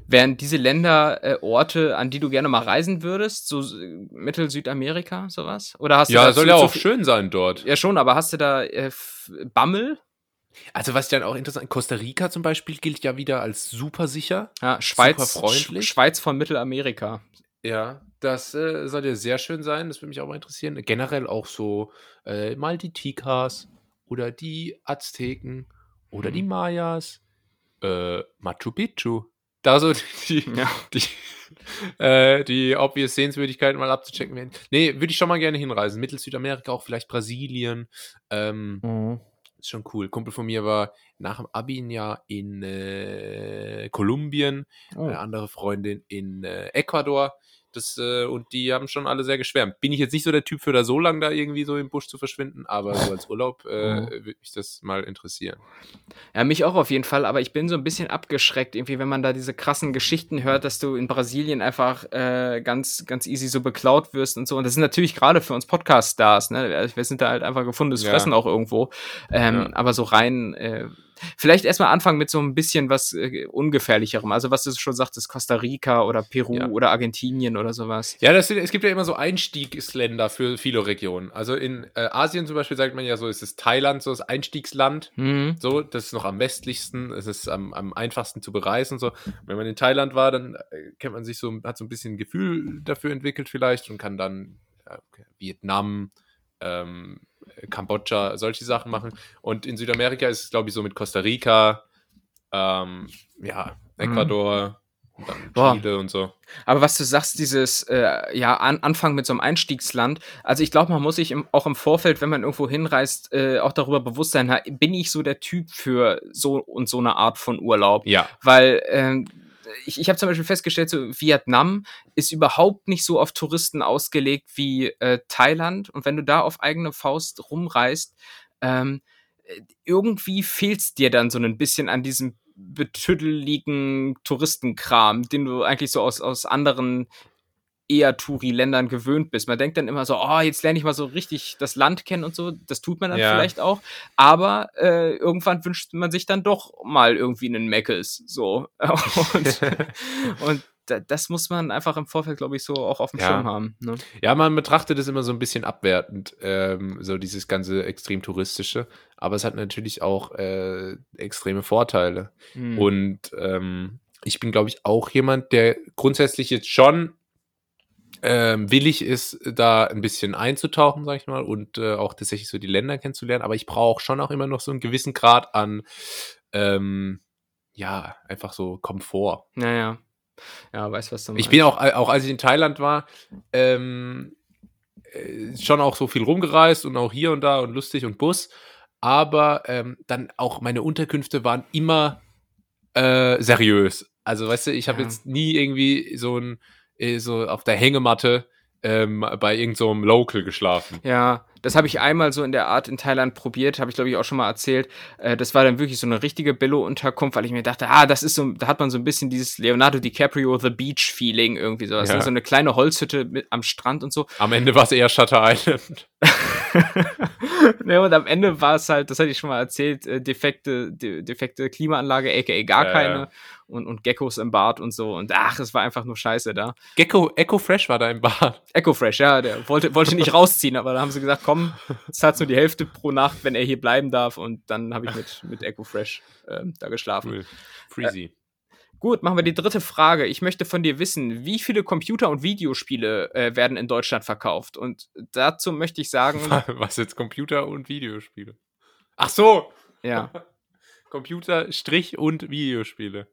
Wären diese Länder äh, Orte, an die du gerne mal reisen würdest? So äh, Mittel-Südamerika, sowas? Oder hast du Ja, soll ja auch schön sein dort. Ja, schon, aber hast du da äh, Bammel? Also was dann auch interessant, Costa Rica zum Beispiel gilt ja wieder als super sicher. Ja, Schweiz, Super freundlich. Sch Schweiz von Mittelamerika. Ja, das äh, soll ja sehr schön sein. Das würde mich auch mal interessieren. Generell auch so äh, mal die Tikas oder die Azteken oder die Mhm. Mayas, äh, Machu Picchu. Da so die, Ja. die, äh, die obvious Sehenswürdigkeiten mal abzuchecken werden. Nee, würde ich schon mal gerne hinreisen. Mittel-Südamerika, auch vielleicht Brasilien. Ähm, ist schon cool. Kumpel von mir war nach dem Abi ein Jahr in äh, Kolumbien, Oh. eine andere Freundin in äh, Ecuador. Das, äh, und die haben schon alle sehr geschwärmt. Bin ich jetzt nicht so der Typ für da so lang da irgendwie so im Busch zu verschwinden, aber so als Urlaub äh, Mhm. würde mich das mal interessieren. Ja, mich auch auf jeden Fall, aber ich bin so ein bisschen abgeschreckt, irgendwie, wenn man da diese krassen Geschichten hört, dass du in Brasilien einfach äh, ganz, ganz easy so beklaut wirst und so. Und das ist natürlich gerade für uns Podcast-Stars, ne? Wir sind da halt einfach gefundenes Ja. Fressen auch irgendwo. Ähm, Ja. Aber so rein, äh, vielleicht erstmal anfangen mit so ein bisschen was äh, ungefährlicherem. Also, was du schon sagtest, Costa Rica oder Peru Ja. oder Argentinien oder sowas. Ja, das es gibt ja immer so Einstiegsländer für viele Regionen. Also in äh, Asien zum Beispiel sagt man ja so, ist es Thailand so das Einstiegsland. Mhm. So, das ist noch am westlichsten, es ist am, am einfachsten zu bereisen. So, wenn man in Thailand war, dann äh, kennt man sich so, hat so ein bisschen ein Gefühl dafür entwickelt vielleicht und kann dann ja, okay, Vietnam, ähm, Kambodscha, solche Sachen machen. Und in Südamerika ist es, glaube ich, so mit Costa Rica, ähm, ja, Ecuador, und dann Boah. Chile und so. Aber was du sagst, dieses äh, ja, an, Anfang mit so einem Einstiegsland, also ich glaube, man muss sich im, auch im Vorfeld, wenn man irgendwo hinreist, äh, auch darüber bewusst sein, bin ich so der Typ für so und so eine Art von Urlaub. Ja, Weil ähm, ich, ich habe zum Beispiel festgestellt, so Vietnam ist überhaupt nicht so auf Touristen ausgelegt wie äh, Thailand. Und wenn du da auf eigene Faust rumreist, ähm, äh, irgendwie fehlt's dir dann so ein bisschen an diesem betüdeligen Touristenkram, den du eigentlich so aus, aus anderen eher Touri-Ländern gewöhnt bist. Man denkt dann immer so, oh, jetzt lerne ich mal so richtig das Land kennen und so. Das tut man dann Ja. vielleicht auch. Aber äh, irgendwann wünscht man sich dann doch mal irgendwie einen Meckes. So. Und, und da, das muss man einfach im Vorfeld, glaube ich, so auch auf dem Ja. Schirm haben. Ne? Ja, man betrachtet es immer so ein bisschen abwertend, ähm, so dieses ganze extrem touristische. Aber es hat natürlich auch äh, extreme Vorteile. Hm. Und ähm, ich bin, glaube ich, auch jemand, der grundsätzlich jetzt schon ähm, willig ist, da ein bisschen einzutauchen, sag ich mal, und äh, auch tatsächlich so die Länder kennenzulernen. Aber ich brauche schon auch immer noch so einen gewissen Grad an, ähm, ja, einfach so Komfort. Naja. Ja, weiß, was du meinst. Ich bin auch, auch als ich in Thailand war, ähm, äh, schon auch so viel rumgereist und auch hier und da und lustig und Bus. Aber ähm, dann auch meine Unterkünfte waren immer äh, seriös. Also, weißt du, ich habe Ja. jetzt nie irgendwie so ein so auf der Hängematte ähm, bei irgendeinem so Local geschlafen. Ja, das habe ich einmal so in der Art in Thailand probiert, habe ich glaube ich auch schon mal erzählt. Äh, das war dann wirklich so eine richtige Billo-Unterkunft, weil ich mir dachte, ah, das ist so, da hat man so ein bisschen dieses Leonardo DiCaprio The Beach-Feeling irgendwie sowas. Ja. ne? So eine kleine Holzhütte mit, am Strand und so. Am Ende war es eher Shutter Island. ne, und am Ende war es halt, das hatte ich schon mal erzählt, äh, defekte, de, defekte Klimaanlage, aka gar Ja, keine. Und, und Geckos im Bad und so. Und ach, es war einfach nur scheiße da. Gecko, Echo Fresh war da im Bad. Ecofresh, ja, der wollte, wollte nicht rausziehen, aber da haben sie gesagt, komm, zahlst nur die Hälfte pro Nacht, wenn er hier bleiben darf. Und dann habe ich mit, mit Ecofresh ähm, da geschlafen. Cool. Freezy. Gut, machen wir die dritte Frage. Ich möchte von dir wissen, wie viele Computer- und Videospiele äh, werden in Deutschland verkauft? Und dazu möchte ich sagen, Was jetzt Computer und Videospiele? Ach so, ja, Computer, Strich und Videospiele.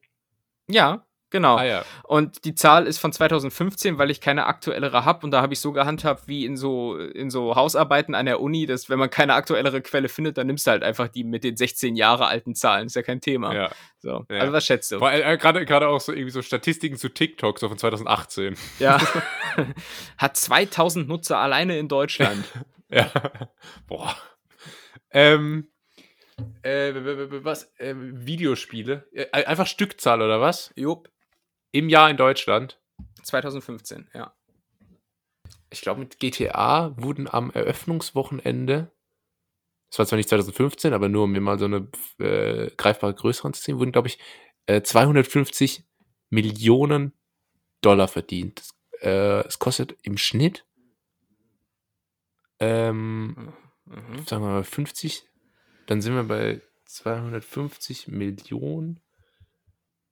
ja, genau. Ah ja. Und die Zahl ist von 2015, weil ich keine aktuellere habe. Und da habe ich so gehandhabt wie in so, in so Hausarbeiten an der Uni, dass wenn man keine aktuellere Quelle findet, dann nimmst du halt einfach die mit den 16 Jahre alten Zahlen. Ist ja kein Thema. ja. So. Ja. Also was schätzt du? Äh, Gerade gerade auch so irgendwie so Statistiken zu TikTok, so von 2018. Ja. Hat 2000 Nutzer alleine in Deutschland. Ja. Boah. Ähm. Äh, was? Ähm, Videospiele? Äh, einfach Stückzahl oder was? Jupp. Im Jahr in Deutschland. 2015, ja. Ich glaube, mit GTA wurden am Eröffnungswochenende, das war zwar nicht 2015, aber nur um mir mal so eine äh, greifbare Größe ranzuziehen, wurden, glaube ich, äh, 250 Millionen Dollar verdient. Äh, es kostet im Schnitt, ähm, Mhm. sagen wir mal 50, dann sind wir bei 250 Millionen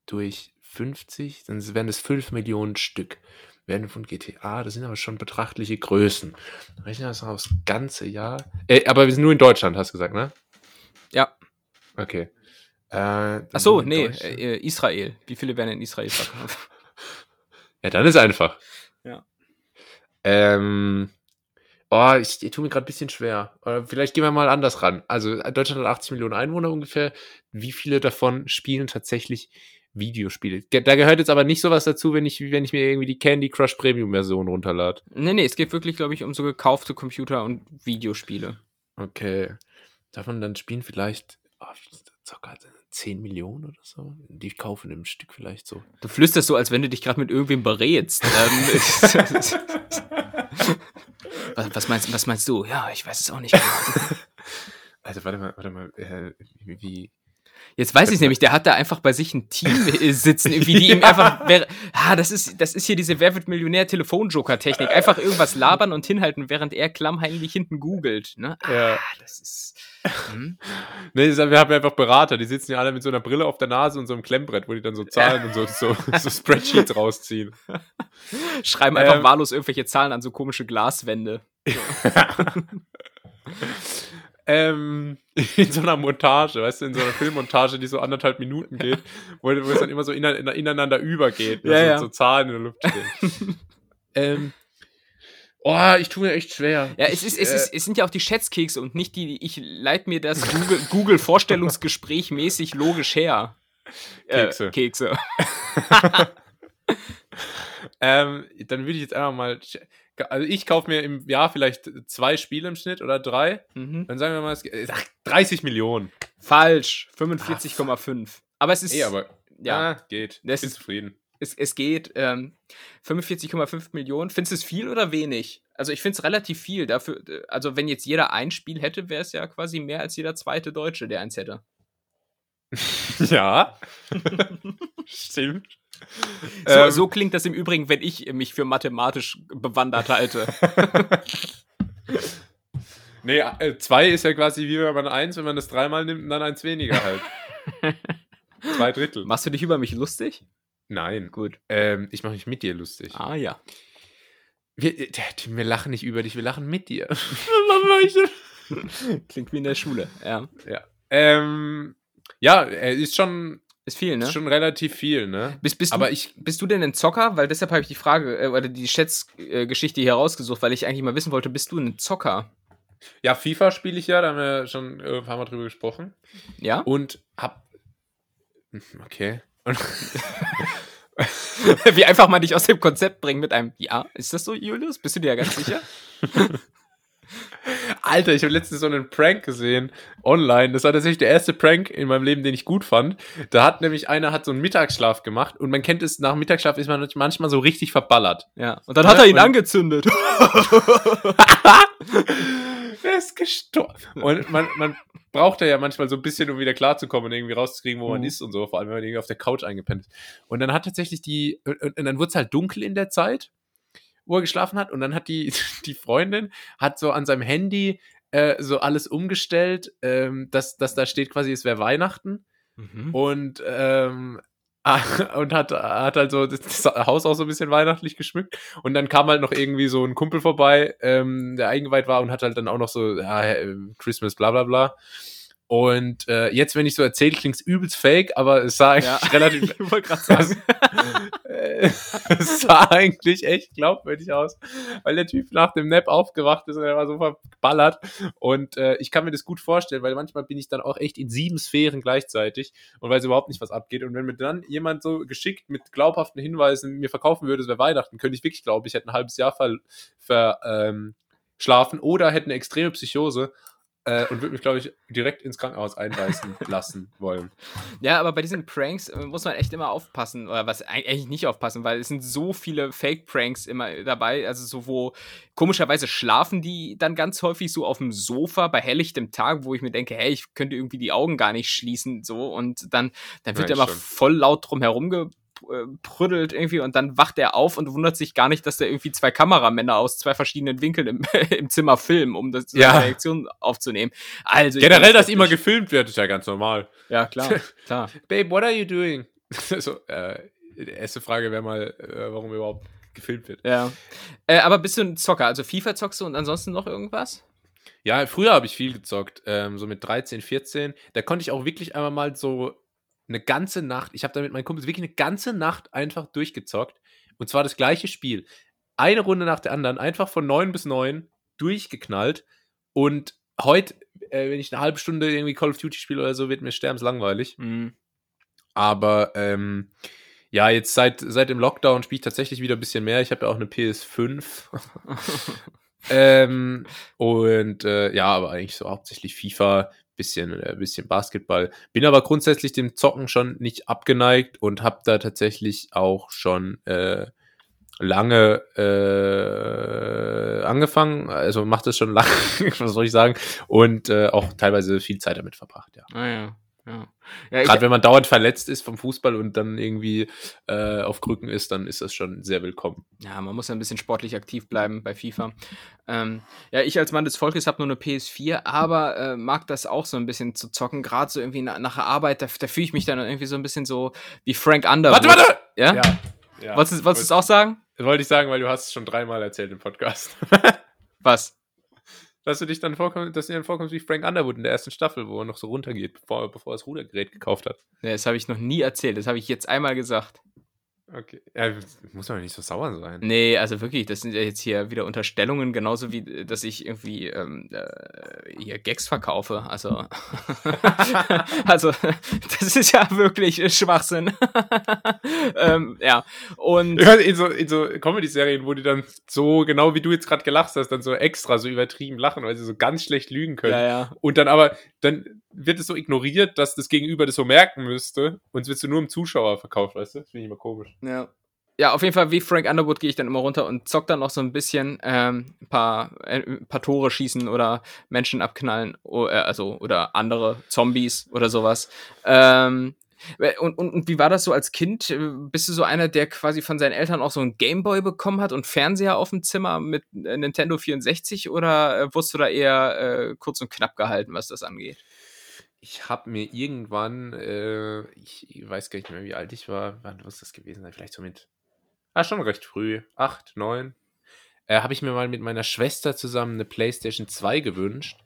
durch 50, dann wären es 5 Millionen Stück. Werden von GTA, das sind aber schon betrachtliche Größen. Rechnen wir das mal aufs ganze Jahr. Äh, aber wir sind nur in Deutschland, hast du gesagt, ne? Ja. Okay. Äh, Ach so, nee, äh, Israel. Wie viele werden in Israel verkauft? Ja, dann ist einfach. Ja. Ähm, oh, ich, ich tue mir gerade ein bisschen schwer. Oder vielleicht gehen wir mal anders ran. Also Deutschland hat 80 Millionen Einwohner ungefähr. Wie viele davon spielen tatsächlich Videospiele? Da gehört jetzt aber nicht sowas dazu, wenn ich, wenn ich mir irgendwie die Candy Crush Premium Version runterlade. nee, nee, es geht wirklich, glaube ich, um so gekaufte Computer und Videospiele. Okay. Davon dann spielen vielleicht oh, Zocker 10 Millionen oder so. Die kaufen im Stück vielleicht so. Du flüsterst so, als wenn du dich gerade mit irgendwem berätst. ähm, was, was, meinst, was meinst du? Ja, ich weiß es auch nicht genau. Also warte mal, warte mal, äh, wie Jetzt weiß ich nämlich, der hat da einfach bei sich ein Team äh, sitzen, irgendwie, die ihm einfach. Ah, das ist, das ist hier diese Wer wird Millionär Telefonjoker-Technik. Einfach irgendwas labern und hinhalten, während er klammheimlich hinten googelt. Ne? Ja. Ah, das ist. Hm? Nee, wir haben ja einfach Berater, die sitzen ja alle mit so einer Brille auf der Nase und so einem Klemmbrett, wo die dann so Zahlen und so, so, so Spreadsheets rausziehen. Schreiben einfach Ähm. wahllos irgendwelche Zahlen an so komische Glaswände. Ähm, in so einer Montage, weißt du, in so einer Filmmontage, die so anderthalb Minuten geht, wo, wo es dann immer so ine- ineinander übergeht, Ja, so, ja. so Zahlen in der Luft stehen. ähm, oh, ich tue mir echt schwer. Ja, es, ist, es, äh, ist, es sind ja auch die Schätzkekse und nicht die, ich leite mir das Google- Google-Vorstellungsgespräch mäßig logisch her. Kekse. Äh, Kekse. Ähm, dann würde ich jetzt einfach mal. Also ich kaufe mir im Jahr vielleicht zwei Spiele im Schnitt oder drei. Mhm. Dann sagen wir mal, es geht- ach, 30 Millionen. Falsch. 45,5. Aber es ist. Eh, aber ja, ah, geht. Das Bin zufrieden. es, es geht. Ähm, 45,5 Millionen. Findest du es viel oder wenig? Also ich finde es relativ viel. Dafür, äh, also wenn jetzt jeder ein Spiel hätte, wäre es ja quasi mehr als jeder zweite Deutsche, der eins hätte. Ja. Stimmt. So, Ähm, so klingt das im Übrigen, wenn ich mich für mathematisch bewandert halte. Nee, äh, zwei ist ja quasi wie wenn man eins, wenn man das dreimal nimmt und dann eins weniger halt. zwei Drittel. Machst du dich über mich lustig? Nein. Gut. Ähm, ich mache mich mit dir lustig. Ah ja. Wir, äh, wir lachen nicht über dich, wir lachen mit dir. Klingt wie in der Schule. Ja. ähm, ja, ist schon, Ist viel, ne? ist schon relativ viel, ne? Bist, bist, Aber du, ich, bist du denn ein Zocker? Weil deshalb habe ich die Frage äh, oder die Schätzgeschichte hier rausgesucht, weil ich eigentlich mal wissen wollte, bist du ein Zocker? ja, FIFA spiele ich ja, da haben wir schon äh, ein paar Mal drüber gesprochen. Ja? Und hab. Hm, Okay. Wie einfach mal dich aus dem Konzept bringen mit einem Ja. Ist das so, Julius? Bist du dir ja ganz sicher? Alter, ich habe letztens so einen Prank gesehen online. Das war tatsächlich der erste Prank in meinem Leben, den ich gut fand. Da hat nämlich einer hat so einen Mittagsschlaf gemacht und man kennt es, nach Mittagsschlaf ist man manchmal so richtig verballert. Ja. Und dann hat er ihn angezündet. Er ist gestorben. Und man, man braucht ja manchmal so ein bisschen, um wieder klarzukommen und irgendwie rauszukriegen, wo man Mhm. ist und so, vor allem wenn man irgendwie auf der Couch eingepennt ist. Und dann hat tatsächlich die, und, und dann wurde es halt dunkel in der Zeit, wo er geschlafen hat. Und dann hat die, die Freundin, hat so an seinem Handy äh, so alles umgestellt, ähm, dass, dass da steht quasi, es wäre Weihnachten. Mhm. Und, ähm, und hat, hat halt so das Haus auch so ein bisschen weihnachtlich geschmückt. Und dann kam halt noch irgendwie so ein Kumpel vorbei, ähm, der eingeweiht war und hat halt dann auch noch so, ja, Christmas, bla bla bla. Und äh, jetzt, wenn ich so erzähle, klingt es übelst fake, aber es sah eigentlich Ja. relativ. ich wollte gerade sagen. Es sah eigentlich echt glaubwürdig aus, weil der Typ nach dem Nap aufgewacht ist und er war so verballert. Und äh, ich kann mir das gut vorstellen, weil manchmal bin ich dann auch echt in sieben Sphären gleichzeitig und weiß überhaupt nicht, was abgeht. Und wenn mir dann jemand so geschickt mit glaubhaften Hinweisen mir verkaufen würde, es wäre Weihnachten, könnte ich wirklich glauben, ich hätte ein halbes Jahr ver, ver, ähm, schlafen oder hätte eine extreme Psychose. Äh, und würde mich, glaube ich, direkt ins Krankenhaus einweisen lassen wollen. Ja, aber bei diesen Pranks äh, muss man echt immer aufpassen. Oder was eig- eigentlich nicht aufpassen, weil es sind so viele Fake-Pranks immer dabei. Also so, wo komischerweise schlafen die dann ganz häufig so auf dem Sofa bei helllichtem Tag, wo ich mir denke, hey, ich könnte irgendwie die Augen gar nicht schließen. So, und dann, dann wird Ja, immer stimmt. voll laut drum herum äh, prüddelt irgendwie und dann wacht er auf und wundert sich gar nicht, dass da irgendwie zwei Kameramänner aus zwei verschiedenen Winkeln im, im Zimmer filmen, um das Ja. Reaktion aufzunehmen. Also Generell, dass immer gefilmt wird, ist ja ganz normal. Ja, klar, klar. Babe, what are you doing? so, äh, die erste Frage wäre mal, äh, warum überhaupt gefilmt wird. Ja. Äh, aber bist du ein Zocker? Also FIFA zockst du und ansonsten noch irgendwas? Ja, früher habe ich viel gezockt, ähm, so mit 13, 14. Da konnte ich auch wirklich einmal mal so eine ganze Nacht, ich habe da mit meinen Kumpels wirklich eine ganze Nacht einfach durchgezockt. Und zwar das gleiche Spiel. Eine Runde nach der anderen, einfach von 9 bis 9 durchgeknallt. Und heute, äh, wenn ich eine halbe Stunde irgendwie Call of Duty spiele oder so, wird mir sterbenslangweilig. Mhm. Aber ähm, ja, jetzt seit, seit dem Lockdown spiele ich tatsächlich wieder ein bisschen mehr. Ich habe ja auch eine PS5. ähm, und äh, ja, aber eigentlich so hauptsächlich FIFA, bisschen, äh, bisschen Basketball. Bin aber grundsätzlich dem Zocken schon nicht abgeneigt und habe da tatsächlich auch schon äh, lange äh, angefangen. Also macht das schon lange, was soll ich sagen? Und äh, auch teilweise viel Zeit damit verbracht, ja. Ah ja. Ja, ja Gerade wenn man dauernd verletzt ist vom Fußball und dann irgendwie äh, auf Krücken ist, dann ist das schon sehr willkommen. ja, man muss ja ein bisschen sportlich aktiv bleiben bei FIFA. Ähm, ja, ich als Mann des Volkes habe nur eine PS4, aber äh, mag das auch so ein bisschen zu zocken. Gerade so irgendwie na, nach der Arbeit, da, da fühle ich mich dann irgendwie so ein bisschen so wie Frank Underwood. Warte, warte! Ja? Ja. ja. Wolltest, du- wolltest du es auch sagen? Wollte ich sagen, weil du hast es schon dreimal erzählt im Podcast. Was? Dass du dich dann vorkommst, dass dir dann vorkommst wie Frank Underwood in der ersten Staffel, wo er noch so runtergeht, bevor, bevor er das Rudergerät gekauft hat. Ja, das habe ich noch nie erzählt. Das habe ich jetzt einmal gesagt. Okay. Ja, muss doch nicht so sauer sein. Nee, also wirklich, das sind ja jetzt hier wieder Unterstellungen, genauso wie, dass ich irgendwie ähm, äh, hier Gags verkaufe. Also, also das ist ja wirklich Schwachsinn. ähm, ja, und weiß, in so, in so Comedy-Serien, wo die dann so, genau wie du jetzt gerade gelacht hast, dann so extra so übertrieben lachen, weil sie so ganz schlecht lügen können. ja, ja. Und dann aber, dann wird es so ignoriert, dass das Gegenüber das so merken müsste. Und es wird so nur im Zuschauer verkauft, weißt du? Das finde ich immer komisch. Ja. Ja, auf jeden Fall, wie Frank Underwood gehe ich dann immer runter und zock dann noch so ein bisschen ähm, ein, paar, äh, ein paar Tore schießen oder Menschen abknallen, o- äh, also oder andere Zombies oder sowas. Ähm, und, und, und wie war das so als Kind? Äh, Bist du so einer, der quasi von seinen Eltern auch so einen Gameboy bekommen hat und Fernseher auf dem Zimmer mit äh, Nintendo 64 oder äh, wurdest du da eher äh, kurz und knapp gehalten, was das angeht? Ich habe mir irgendwann, äh, ich weiß gar nicht mehr, wie alt ich war, wann muss das gewesen sein? Vielleicht so mit, ah, schon recht früh, acht, neun, äh, habe ich mir mal mit meiner Schwester zusammen eine PlayStation 2 gewünscht.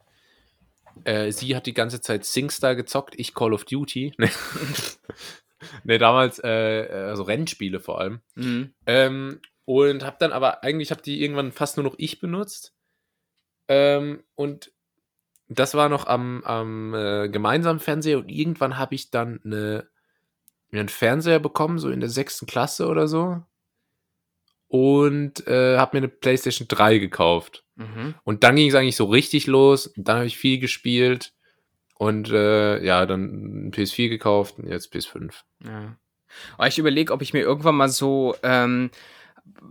Äh, sie hat die ganze Zeit SingStar gezockt, ich Call of Duty. ne, damals, äh, also Rennspiele vor allem. Mhm. Ähm, und habe dann aber, eigentlich habe die irgendwann fast nur noch ich benutzt. Ähm, und das war noch am, am äh, gemeinsamen Fernseher und irgendwann habe ich dann eine, einen Fernseher bekommen, so in der sechsten Klasse oder so. Und äh, habe mir eine PlayStation 3 gekauft. Mhm. Und dann ging es eigentlich so richtig los. Dann habe ich viel gespielt. Und äh, ja, dann ein PS4 gekauft und jetzt PS5. Ja. Aber ich überlege, ob ich mir irgendwann mal so ähm,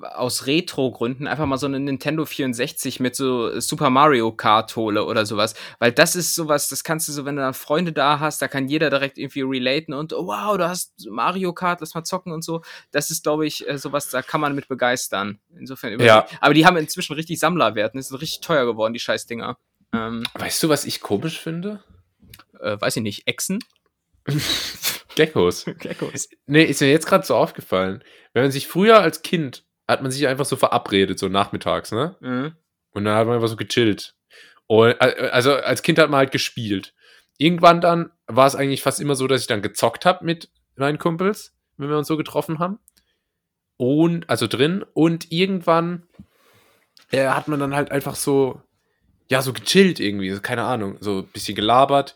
aus Retro-Gründen einfach mal so eine Nintendo 64 mit so Super Mario Kart hole oder sowas. Weil das ist sowas, das kannst du so, wenn du dann Freunde da hast, da kann jeder direkt irgendwie relaten und oh, wow, du hast Mario Kart, lass mal zocken und so. Das ist, glaube ich, äh, sowas, da kann man mit begeistern. Insofern Ja. Aber die haben inzwischen richtig Sammlerwert. Das sind richtig teuer geworden, die Scheißdinger. Ähm, Weißt du, was ich komisch finde? äh, weiß ich nicht, Echsen? Geckos. Geckos. Nee, ist mir jetzt gerade so aufgefallen. Wenn man sich früher als Kind hat man sich einfach so verabredet, so nachmittags, ne? Mhm. Und dann hat man einfach so gechillt. Und, äh, also als Kind hat man halt gespielt. Irgendwann dann war es eigentlich fast immer so, dass ich dann gezockt habe mit meinen Kumpels, wenn wir uns so getroffen haben. Und, also drin. Und irgendwann äh, hat man dann halt einfach so, ja, so gechillt irgendwie, keine Ahnung, so ein bisschen gelabert.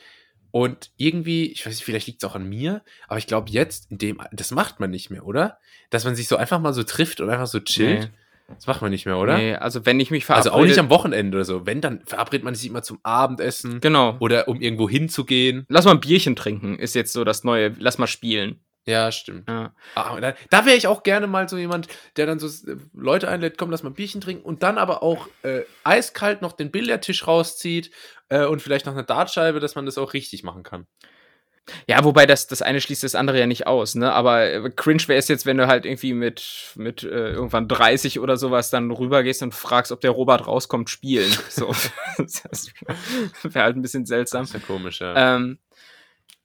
Und irgendwie, ich weiß nicht, vielleicht liegt es auch an mir, aber ich glaube jetzt, in dem, das macht man nicht mehr, oder? Dass man sich so einfach mal so trifft und einfach so chillt. Nee. Das macht man nicht mehr, oder? Nee, also wenn ich mich Also verabrede. auch nicht am Wochenende oder so. Wenn, dann verabredet man sich immer zum Abendessen Genau. oder um irgendwo hinzugehen. Lass mal ein Bierchen trinken, ist jetzt so das Neue. Lass mal spielen. Ja, stimmt. Ja. Ah, da da wäre ich auch gerne mal so jemand, der dann so äh, Leute einlädt, komm, lass mal ein Bierchen trinken und dann aber auch äh, eiskalt noch den Billardtisch rauszieht äh, und vielleicht noch eine Dartscheibe, dass man das auch richtig machen kann. Ja, wobei das, das eine schließt das andere ja nicht aus, ne? Aber äh, cringe wäre es jetzt, wenn du halt irgendwie mit, mit äh, irgendwann 30 oder sowas dann rübergehst und fragst, ob der Robert rauskommt, spielen. So. das wäre halt ein bisschen seltsam. Das ist ja komisch, ja. Ähm,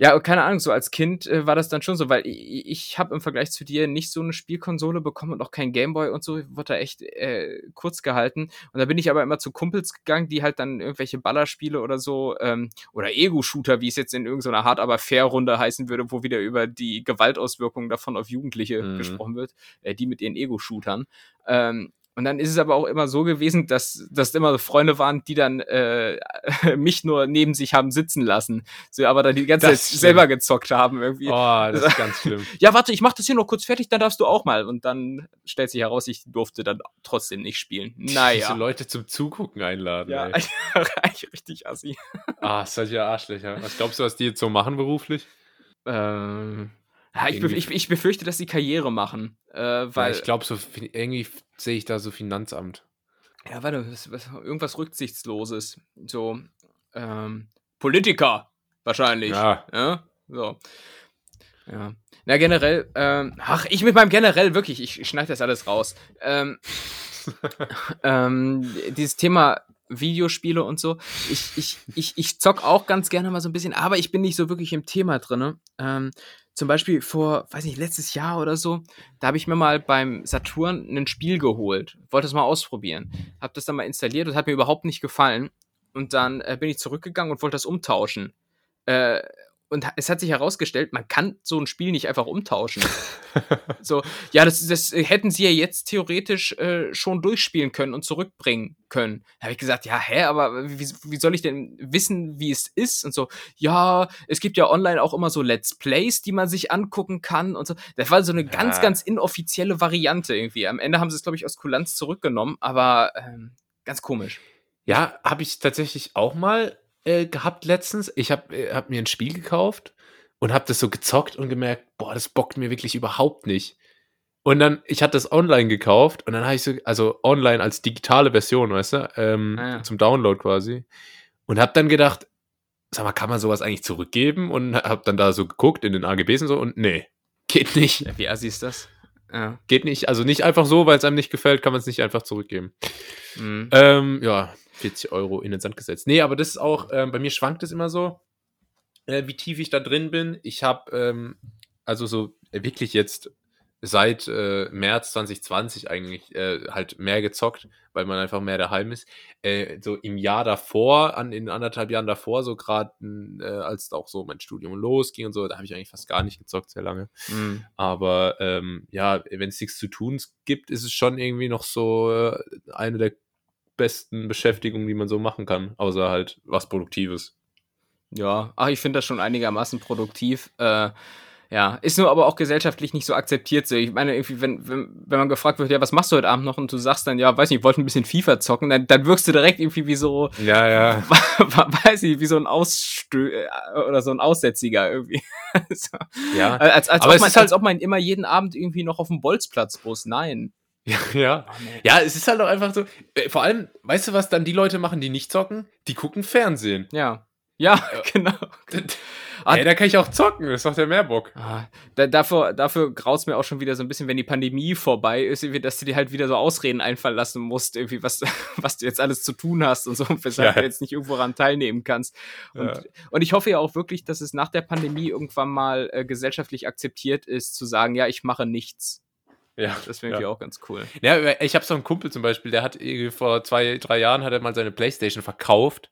ja, keine Ahnung, so als Kind äh, war das dann schon so, weil ich, ich habe im Vergleich zu dir nicht so eine Spielkonsole bekommen und auch kein Gameboy und so, wurde da echt äh, kurz gehalten. Und da bin ich aber immer zu Kumpels gegangen, die halt dann irgendwelche Ballerspiele oder so, ähm, oder Ego-Shooter, wie es jetzt in irgendeiner hart aber fair Runde heißen würde, wo wieder über die Gewaltauswirkungen davon auf Jugendliche Mhm. gesprochen wird, äh, die mit ihren Ego-Shootern. Ähm, und dann ist es aber auch immer so gewesen, dass das immer Freunde waren, die dann äh, mich nur neben sich haben sitzen lassen, so aber dann die ganze Das Zeit stimmt. selber gezockt haben irgendwie. Oh, das ist ganz schlimm. Ja, warte, ich mach das hier noch kurz fertig, dann darfst du auch mal. Und dann stellt sich heraus, ich durfte dann trotzdem nicht spielen. Diese Naja. Leute zum Zugucken einladen. Ja, ey. eigentlich richtig assi. Ah, solche Arschlöcher. Was glaubst du, was die jetzt so machen beruflich? Ähm, ja, ich, Irgendwie- bef ich, ich befürchte, dass sie Karriere machen. Äh, Weil weil, ich glaube, so irgendwie sehe ich da so Finanzamt. ja, warte, was, was, irgendwas Rücksichtsloses. So, ähm, Politiker, wahrscheinlich. Ja. Ja, so. Ja. Na, generell, ähm, ach, ich mit meinem generell, wirklich, ich, ich schneide das alles raus. Ähm, ähm, dieses Thema Videospiele und so, ich, ich, ich, ich zock auch ganz gerne mal so ein bisschen, aber ich bin nicht so wirklich im Thema drin. Ähm, zum Beispiel vor, weiß nicht, letztes Jahr oder so, da habe ich mir mal beim Saturn ein Spiel geholt, wollte es mal ausprobieren, habe das dann mal installiert, das hat mir überhaupt nicht gefallen und dann äh, bin ich zurückgegangen und wollte das umtauschen. Äh, und es hat sich herausgestellt, man kann so ein Spiel nicht einfach umtauschen. so, ja, das, das hätten sie ja jetzt theoretisch äh, schon durchspielen können und zurückbringen können. Da habe ich gesagt, ja, hä, aber wie, wie soll ich denn wissen, wie es ist? Und so, ja, es gibt ja online auch immer so Let's Plays, die man sich angucken kann und so. Das war so eine ganz, Ja. ganz inoffizielle Variante irgendwie. Am Ende haben sie es, glaube ich, aus Kulanz zurückgenommen, aber ähm, ganz komisch. Ja, habe ich tatsächlich auch mal äh, gehabt letztens. Ich habe äh, hab mir ein Spiel gekauft und habe das so gezockt und gemerkt, boah, das bockt mir wirklich überhaupt nicht. Und dann, ich hatte das online gekauft und dann habe ich so, also online als digitale Version, weißt du, ähm, Ah, ja. zum Download quasi. Und habe dann gedacht, sag mal, kann man sowas eigentlich zurückgeben? Und habe dann da so geguckt in den AGBs und so und nee, geht nicht. Ja, wie assi ist das? Ja. Geht nicht. Also nicht einfach so, weil es einem nicht gefällt, kann man es nicht einfach zurückgeben. Mhm. Ähm, ja, 40 Euro in den Sand gesetzt. Nee, aber das ist auch, ähm, bei mir schwankt es immer so, äh, wie tief ich da drin bin. Ich habe, ähm, also so wirklich jetzt seit äh, März 2020 eigentlich äh, halt mehr gezockt, weil man einfach mehr daheim ist. Äh, so im Jahr davor, an in anderthalb Jahren davor, so gerade äh, als auch so mein Studium losging und so, da habe ich eigentlich fast gar nicht gezockt, sehr lange. Mhm. Aber ähm, ja, wenn es nichts zu tun gibt, ist es schon irgendwie noch so äh, eine der besten Beschäftigungen, die man so machen kann, außer halt was Produktives. Ja, ach, ich finde das schon einigermaßen produktiv. Äh, ja, ist nur aber auch gesellschaftlich nicht so akzeptiert. So. Ich meine, irgendwie, wenn, wenn, wenn man gefragt wird, ja, was machst du heute Abend noch? Und du sagst dann, ja, weiß nicht, ich wollte ein bisschen FIFA zocken, dann, dann wirkst du direkt irgendwie wie so, Ja, ja. weiß ich, wie so ein Ausstö äh, oder so ein Aussätziger irgendwie. so. Ja, Als, als, Aber ob man, ist halt- als ob man immer jeden Abend irgendwie noch auf dem Bolzplatz muss. Nein. Ja, ja. Ja, es ist halt auch einfach so. Äh, vor allem, weißt du, was dann die Leute machen, die nicht zocken? Die gucken Fernsehen. Ja. Ja, genau. Ah, Ey, da kann ich auch zocken, das ist doch der Mehrbock. Ah, da, dafür, dafür graut's mir auch schon wieder so ein bisschen, wenn die Pandemie vorbei ist, dass du dir halt wieder so Ausreden einfallen lassen musst, irgendwie, was, was du jetzt alles zu tun hast und so, weshalb Ja. du jetzt nicht irgendwo ran teilnehmen kannst. Und, Ja. und ich hoffe ja auch wirklich, dass es nach der Pandemie irgendwann mal äh, gesellschaftlich akzeptiert ist, zu sagen, ja, ich mache nichts. Ja, Das wäre ja. irgendwie auch ganz cool. Ja, ich habe so einen Kumpel zum Beispiel, der hat irgendwie vor zwei, drei Jahren hat er mal seine Playstation verkauft,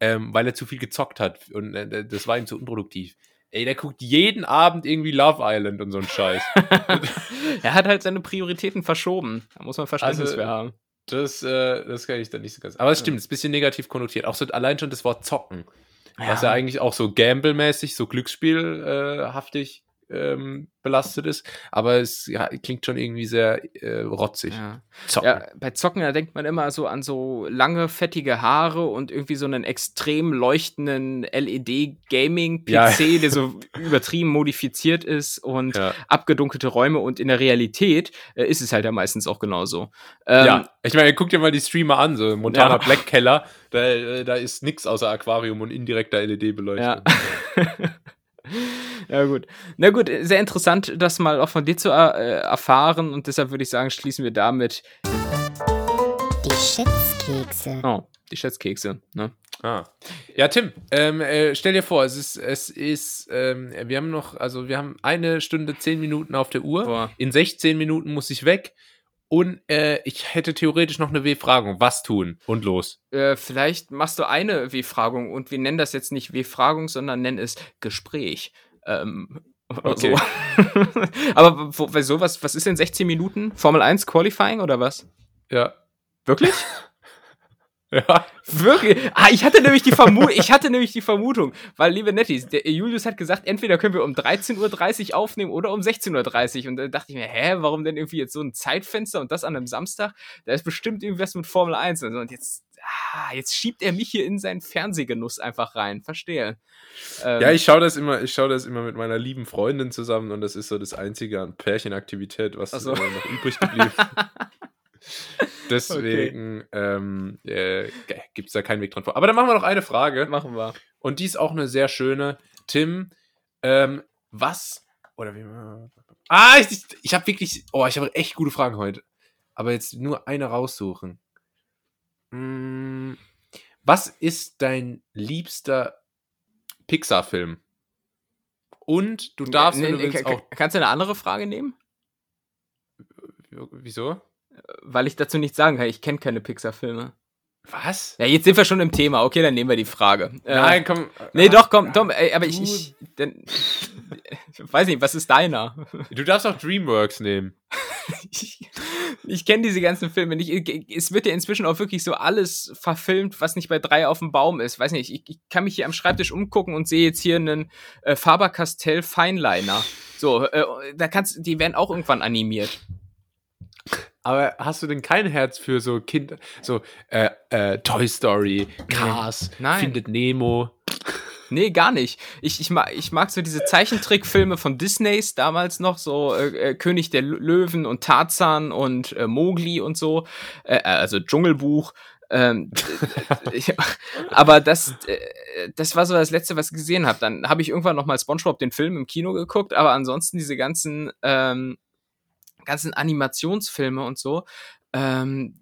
ähm, weil er zu viel gezockt hat und äh, das war ihm zu unproduktiv. Ey, der guckt jeden Abend irgendwie Love Island und so einen Scheiß. er hat halt seine Prioritäten verschoben. Da muss man Verständnis Also, für haben. Das, äh, das kann ich dann nicht so ganz. Aber es stimmt, es ist ein bisschen negativ konnotiert. Auch so allein schon das Wort zocken. Was ja eigentlich auch so Gamble-mäßig, so Glücksspielhaftig ähm, belastet ist. Aber es ja, klingt schon irgendwie sehr äh, rotzig. Ja. Zocken. Ja, bei Zocken, da denkt man immer so an so lange, fettige Haare und irgendwie so einen extrem leuchtenden LED-Gaming-PC, Ja. der so übertrieben modifiziert ist und abgedunkelte Räume und in der Realität äh, ist es halt ja meistens auch genauso. Ähm, ja, ich meine, guck dir mal die Streamer an, so Montana. Black Keller, da, äh, da ist nix außer Aquarium und indirekter LED-Beleuchtung. Ja. Ja, gut. Na gut, sehr interessant, das mal auch von dir zu äh, erfahren und deshalb würde ich sagen, schließen wir damit. Die Schätzkekse. Oh, die Schätzkekse, ne? Ah. Ja, Tim, ähm, äh, stell dir vor, es ist, es ist, ähm, wir haben noch, also wir haben eine Stunde, zehn Minuten auf der Uhr. Boah. In 16 Minuten muss ich weg. Und äh, ich hätte theoretisch noch eine W-Fragung. Was tun? Und los. Äh, vielleicht machst du eine W-Fragung und wir nennen das jetzt nicht W-Fragung, sondern nennen es Gespräch. Ähm, oder Okay. so. Aber wo, bei sowas, was ist in 16 Minuten? Formel 1 Qualifying oder was? Ja. Wirklich? Ja. Wirklich? Ah, ich hatte nämlich die Vermutung, ich hatte nämlich die Vermutung, weil, liebe Nettis, der Julius hat gesagt, entweder können wir um 13.30 Uhr aufnehmen oder um 16.30 Uhr. Und da dachte ich mir, hä, warum denn irgendwie jetzt so ein Zeitfenster und das an einem Samstag? Da ist bestimmt irgendwas mit Formel 1 und so. Und jetzt, ah, jetzt schiebt er mich hier in seinen Fernsehgenuss einfach rein. Verstehe. Ähm, Ja, ich schaue das immer, ich schaue das immer mit meiner lieben Freundin zusammen und das ist so das einzige an Pärchenaktivität, was so. äh, noch übrig geblieben. Deswegen ähm, äh, gibt es da keinen Weg dran vor. Aber dann machen wir noch eine Frage. machen wir. Und die ist auch eine sehr schöne. Tim, ähm, was oder wie? Ah, ich, ich, habe wirklich, oh, ich habe echt gute Fragen heute. Aber jetzt nur eine raussuchen. Mm, was ist dein liebster Pixar-Film? Und du darfst, du Nee, willst, ka- auch. Kannst du eine andere Frage nehmen? Wieso? Weil ich dazu nichts sagen kann. Ich kenne keine Pixar-Filme. Was? Ja, jetzt sind wir schon im Thema. Okay, dann nehmen wir die Frage. Äh, Nein, komm. Nee, doch, komm, Tom, ey, aber ich, ich, denn, weiß nicht, was ist deiner? Du darfst auch Dreamworks nehmen. Ich, ich kenne diese ganzen Filme nicht. Es wird ja inzwischen auch wirklich so alles verfilmt, was nicht bei drei auf dem Baum ist. Weiß nicht, ich, ich kann mich hier am Schreibtisch umgucken und sehe jetzt hier einen äh, Faber-Castell Feinliner. So, äh, da kannst, die werden auch irgendwann animiert. Aber hast du denn kein Herz für so Kinder, so äh, äh, Toy Story, Cars, Nein. Findet Nemo? Nee, gar nicht. Ich, ich, mag, ich mag so diese Zeichentrickfilme von Disneys damals noch, so äh, äh, König der Lö- Löwen und Tarzan und äh, Mowgli und so, äh, äh, also Dschungelbuch. Ähm, äh, ich, aber das, äh, das war so das Letzte, was ich gesehen habe. Dann habe ich irgendwann noch mal SpongeBob den Film im Kino geguckt, aber ansonsten diese ganzen, ähm, ganzen Animationsfilme und so, ähm,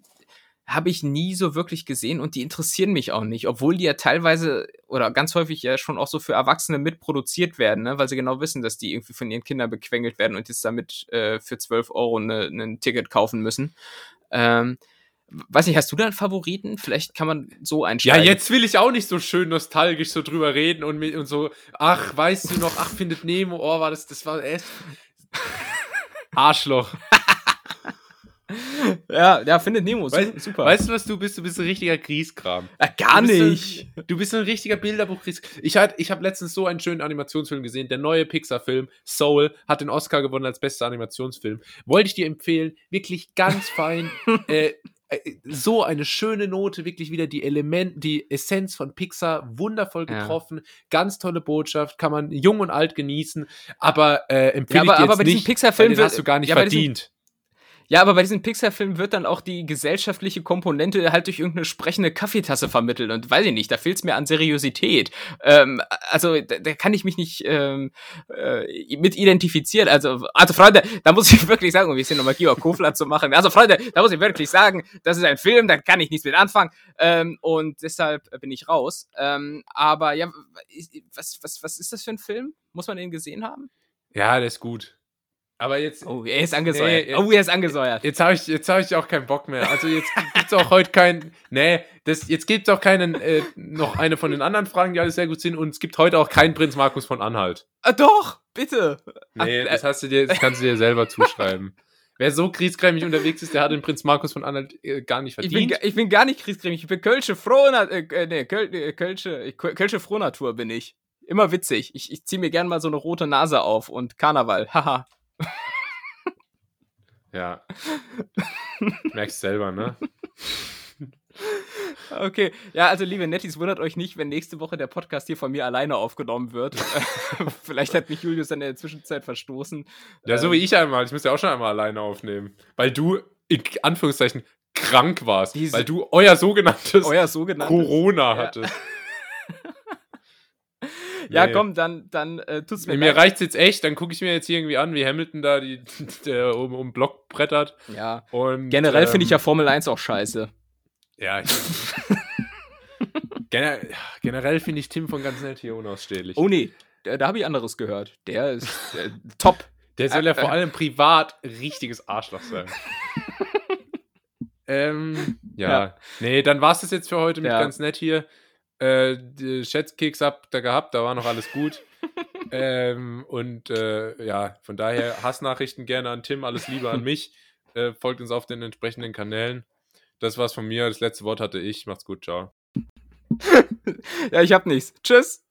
habe ich nie so wirklich gesehen und die interessieren mich auch nicht, obwohl die ja teilweise oder ganz häufig ja schon auch so für Erwachsene mitproduziert werden, ne? weil sie genau wissen, dass die irgendwie von ihren Kindern bequengelt werden und jetzt damit äh, für 12 Euro ne, ne, ein Ticket kaufen müssen. Ähm, weiß nicht, hast du da einen Favoriten? Vielleicht kann man so Ja, einsteigen. jetzt will ich auch nicht so schön nostalgisch so drüber reden und, und so, ach, weißt du noch, ach, Findet Nemo, oh, war das, das war echt. Arschloch. Ja, ja, findet Nemo, Weißt, super. weißt du, was du bist? Du bist ein richtiger Grieskram. ja, gar Du nicht. Du bist ein richtiger Bilderbuch. Ich, halt, ich habe letztens so einen schönen Animationsfilm gesehen. Der neue Pixar-Film Soul hat den Oscar gewonnen als bester Animationsfilm. Wollte ich dir empfehlen. Wirklich ganz fein. äh, äh, so eine schöne Note, wirklich wieder die Element, die Essenz von Pixar, wundervoll Ja. getroffen, ganz tolle Botschaft, kann man jung und alt genießen, aber äh, empfehle Ja, aber- ich dir aber bei diesem nicht, Pixar-Film hast du gar nicht ja, verdient. Ja, aber bei diesem Pixar-Film wird dann auch die gesellschaftliche Komponente halt durch irgendeine sprechende Kaffeetasse vermittelt. Und weiß ich nicht, da fehlt es mir an Seriosität. Ähm, also, da, da kann ich mich nicht ähm, äh, mit identifizieren. Also, also, Freunde, da muss ich wirklich sagen, um ein bisschen nochmal Georg Kofler zu machen. Also, Freunde, da muss ich wirklich sagen, das ist ein Film, da kann ich nichts mit anfangen. Ähm, und deshalb bin ich raus. Ähm, aber ja, was, was, was ist das für ein Film? Muss man den gesehen haben? Ja, der ist gut. Aber jetzt, Oh, er ist angesäuert. Nee, oh, er ist angesäuert. Jetzt habe ich, jetzt hab ich auch keinen Bock mehr. Also jetzt gibt's auch heute keinen. Nee, das, jetzt gibt's auch keinen, äh, noch eine von den anderen Fragen, die alle sehr gut sind. Und es gibt heute auch keinen Prinz Markus von Anhalt. Ah, doch, bitte. Nee, Ach, das, hast du dir, das kannst du dir selber zuschreiben. Wer so kriegskrämig unterwegs ist, der hat den Prinz Markus von Anhalt äh, gar nicht Ich bin, verdient. ich bin gar nicht kriegsgrämig. Ich bin Kölsche Frohnatur. Äh, äh, nee, Köl, äh, Kölsche, Kölsche Frohnatur bin ich. Immer witzig. Ich, ich ziehe mir gern mal so eine rote Nase auf und Karneval. Haha. Ja. Merkst selber, ne? okay. Ja, also liebe Nettis, wundert euch nicht, wenn nächste Woche der Podcast hier von mir alleine aufgenommen wird. Vielleicht hat mich Julius dann in der Zwischenzeit verstoßen. Ja, so Ähm, wie ich einmal. Ich muss ja auch schon einmal alleine aufnehmen. Weil du, in Anführungszeichen, krank warst. Diese- weil du euer sogenanntes Euer sogenanntes. Corona Ja. hattest. Ja, Nee. komm, dann, dann äh, tut's mir Nee, mir leid. reicht's jetzt echt, dann gucke ich mir jetzt hier irgendwie an, wie Hamilton da die, der um, um den Block brettert. Ja. Und, Generell finde ich ja ähm, Formel 1 auch scheiße. Ja, ich, Gener generell finde ich Tim von ganz nett hier unausstehlich. Oh nee, da, da habe ich anderes gehört. Der ist äh, top. Der soll ja vor allem privat richtiges Arschloch sein. ähm, ja. Ja. Nee, dann war's das jetzt für heute mit Ja. ganz nett hier. Äh, Schätzkeks habt ihr gehabt, da war noch alles gut. ähm, und äh, ja, von daher Hassnachrichten gerne an Tim, alles Liebe an mich. Äh, folgt uns auf den entsprechenden Kanälen. Das war's von mir. Das letzte Wort hatte ich. Macht's gut, ciao. Ja, ich hab nichts. Tschüss.